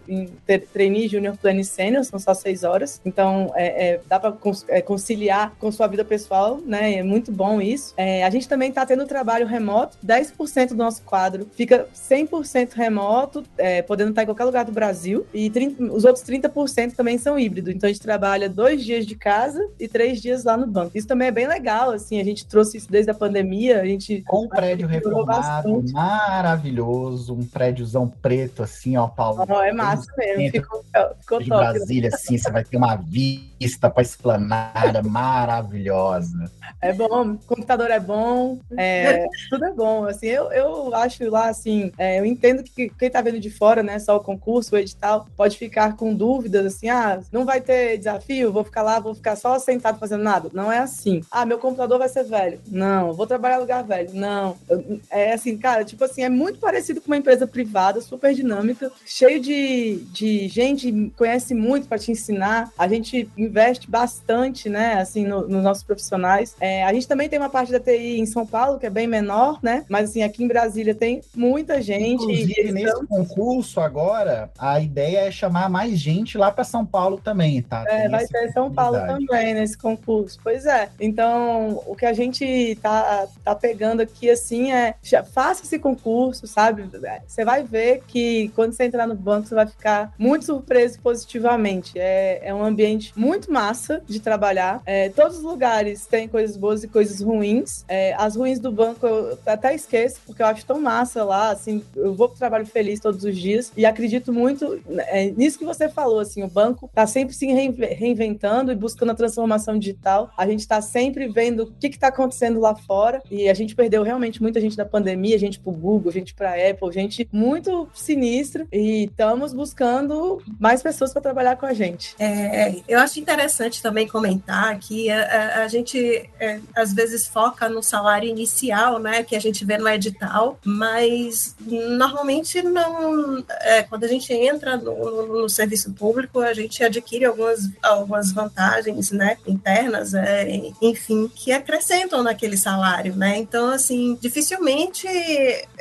trainee, junior, plano e sênior, são só seis horas. Então, é, é, dá para é, conciliar com sua vida pessoal, né? É muito bom isso. É, a gente também tá tendo trabalho remoto. 10% do nosso quadro fica 100% remoto, é, podendo estar em qualquer lugar do Brasil. E 30, os outros 30% também são híbridos. Então, a gente trabalha dois dias de casa e três dias lá no banco. Isso também é bem legal, assim. A gente trouxe isso desde a pandemia. A gente. Com um prédio reformado, maravilhoso. Um prédiozão preto, assim, ó, Paulo. Oh, é massa mesmo. Ficou, ficou de top. Brasília, assim, você vai ter uma vista para esplanada maravilhosa. É bom, computador é bom, é, tudo é bom. Assim, eu, eu acho lá, assim, é, eu entendo que quem tá vendo de fora, né, só o concurso, o edital, pode ficar com dúvidas, assim, ah, não vai ter desafio, vou ficar lá, vou ficar só sentado fazendo nada. Não é assim. Ah, meu computador vai ser velho. Não, vou trabalhar em lugar velho. Não. É assim, cara, tipo assim, é muito parecido com uma empresa privada, super dinâmica, cheio de, de gente, conhece muito para te ensinar. A gente investe bastante, né, assim, no, nos nossos profissionais. É, a gente também tem uma parte da TI em São Paulo, que é bem menor, né, mas assim, aqui em Brasília tem muita gente. Inclusive, nesse concurso agora, a ideia é chamar mais gente lá para São Paulo também, tá? É, tem vai ter São Paulo também nesse concurso. Pois é. Então, o que a gente tá, tá pegando aqui, assim, é faça esse concurso, sabe? Você vai ver que quando você entrar no banco, você vai ficar muito surpreso positivamente. É, é um ambiente muito massa de trabalhar. É, todos os lugares têm coisas boas e coisas ruins. É, as ruins do banco eu até esqueço, porque eu acho tão massa lá, assim, eu vou pro trabalho feliz todos os dias e acredito muito é, nisso que você falou, assim, o banco tá sempre se reinventando e buscando a transformação digital. A gente tá sempre vendo o que que tá acontecendo lá fora e a gente perdeu realmente muita gente da pandemia, gente pro Google, gente pra Apple, gente muito sinistra e estamos buscando mais pessoas para trabalhar com a gente. É, eu acho interessante também comentar que a, a, a gente é, às vezes foca no salário inicial, né, que a gente vê no edital, mas normalmente não. É, quando a gente entra no, no, no, serviço público, a gente adquire algumas, algumas vantagens, né, internas, é, enfim, que acrescentam naquele salário, né. Então, assim, dificilmente,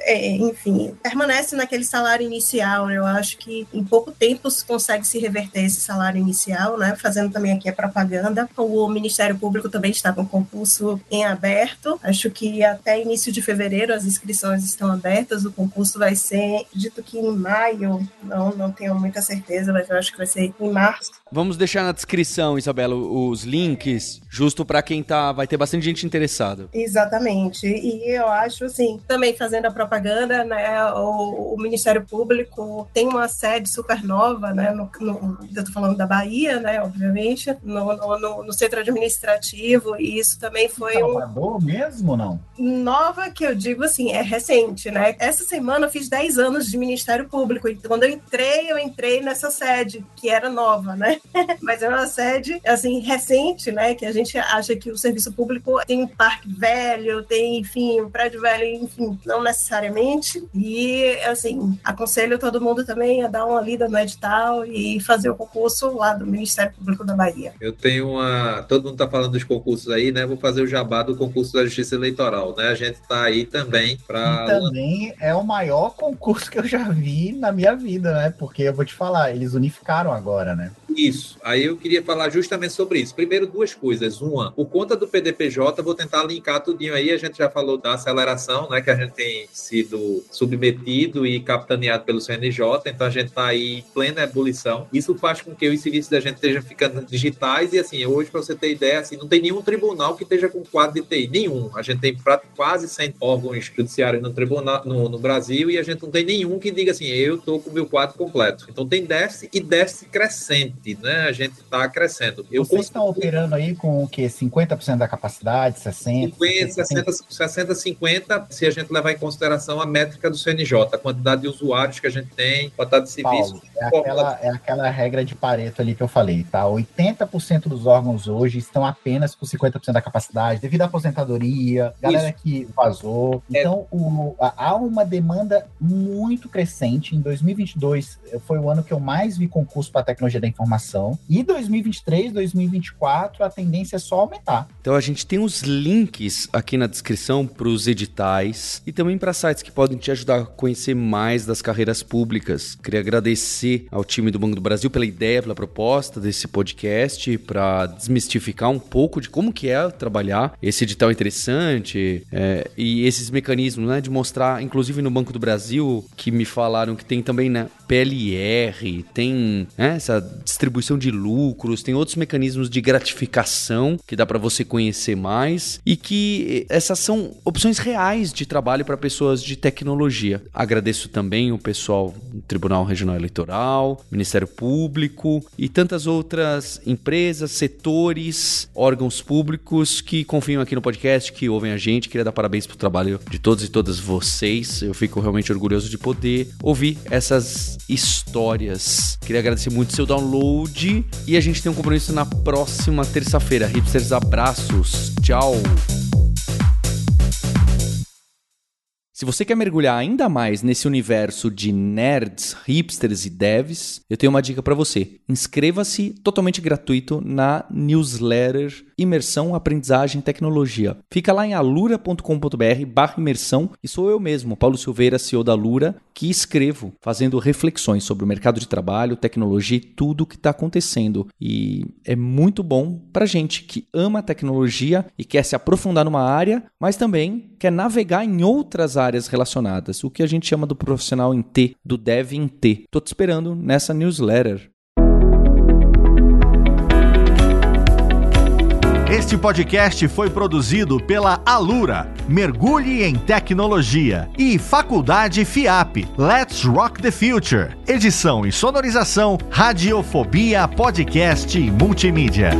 é, enfim, permanece naquele salário inicial. Eu acho que em pouco tempo se consegue se reverter esse salário inicial, né? Fazendo também aqui a propaganda. O Ministério Público também está com concurso em aberto. Acho que até início de fevereiro as inscrições estão abertas. O concurso vai ser, dito que em maio, não, não tenho muita certeza, mas eu acho que vai ser em março. Vamos deixar na descrição, Isabela, os links, justo para quem tá, vai ter bastante gente interessada. Exatamente. E eu acho assim, também fazendo a propaganda, né, o, o Ministério Público tem uma sede super nova, né, no, no, eu tô falando da Bahia, né, obviamente, no, no, no centro administrativo, e isso também foi Salvador um... mesmo, não? Nova, que eu digo assim, é recente, né? Essa semana eu fiz 10 anos de Ministério Público, então quando eu entrei, eu entrei nessa sede, que era nova, né? Mas é uma sede, assim, recente, né, que a gente acha que o serviço público tem um parque velho, tem, enfim, um prédio velho, enfim, não necessariamente, e, assim, aconselho todo mundo também a dar uma lida no edital e fazer o concurso lá do Ministério Público da Bahia. Eu tenho uma. Todo mundo está falando dos concursos aí, né? Vou fazer o jabá do concurso da Justiça Eleitoral, né? A gente está aí também para. Também é o maior concurso que eu já vi na minha vida, né? Porque eu vou te falar, eles unificaram agora, né? Isso. Aí eu queria falar justamente sobre isso. Primeiro, duas coisas. Uma, por conta do PDPJ, vou tentar linkar tudinho aí. A gente já falou da aceleração, né? Que a gente tem sido submetido e capitaneado pelo CNJ. Então a gente está aí em plena ebulição. Isso faz com que os serviços da gente estejam ficando digitais. E assim, hoje, para você ter ideia, assim, não tem nenhum tribunal que esteja com quadro de TI. Nenhum. A gente tem quase 100 órgãos judiciários no, tribunal, no, no Brasil e a gente não tem nenhum que diga assim, eu estou com o meu quadro completo. Então tem déficit e déficit crescente né? A gente está crescendo. Eu Vocês estão operando aí com o quê? 50% da capacidade, 60%? 50, 60, 60, 50, se a gente levar em consideração a métrica do CNJ, a quantidade de usuários que a gente tem, quantidade de serviços. É, aquela, é aquela regra de Pareto ali que eu falei, tá? 80% dos órgãos hoje estão apenas com 50% da capacidade, devido à aposentadoria, galera Isso. que vazou. É. Então, é. o, há uma demanda muito crescente. Em 2022, foi o ano que eu mais vi concurso para tecnologia da informação informação. E 2023, 2024, a tendência é só aumentar. Então a gente tem os links aqui na descrição para os editais e também para sites que podem te ajudar a conhecer mais das carreiras públicas. Queria agradecer ao time do Banco do Brasil pela ideia, pela proposta desse podcast, para desmistificar um pouco de como que é trabalhar esse edital interessante é, e esses mecanismos, né, de mostrar, inclusive no Banco do Brasil, que me falaram que tem também na PLR, tem né, essa distribuição de lucros, tem outros mecanismos de gratificação que dá para você conhecer mais e que essas são opções reais de trabalho para pessoas de tecnologia. Agradeço também o pessoal do Tribunal Regional Eleitoral, Ministério Público e tantas outras empresas, setores, órgãos públicos que confiam aqui no podcast, que ouvem a gente. Queria dar parabéns pro trabalho de todos e todas vocês. Eu fico realmente orgulhoso de poder ouvir essas histórias. Queria agradecer muito seu download e a gente tem um compromisso na próxima terça-feira. Hipsters, abraços. Tchau. Se você quer mergulhar ainda mais nesse universo de nerds, hipsters e devs, eu tenho uma dica para você. Inscreva-se totalmente gratuito na newsletter Imersão, Aprendizagem Tecnologia. Fica lá em alura.com.br imersão e sou eu mesmo, Paulo Silveira, CEO da Alura, que escrevo fazendo reflexões sobre o mercado de trabalho, tecnologia e tudo o que está acontecendo. E é muito bom para gente que ama tecnologia e quer se aprofundar numa área, mas também quer navegar em outras áreas relacionadas, o que a gente chama do profissional em T, do dev em T. Tô te esperando nessa newsletter. Este podcast foi produzido pela Alura, Mergulhe em Tecnologia, e Faculdade FIAP. Let's Rock the Future. Edição e sonorização, Radiofobia Podcast e Multimídia.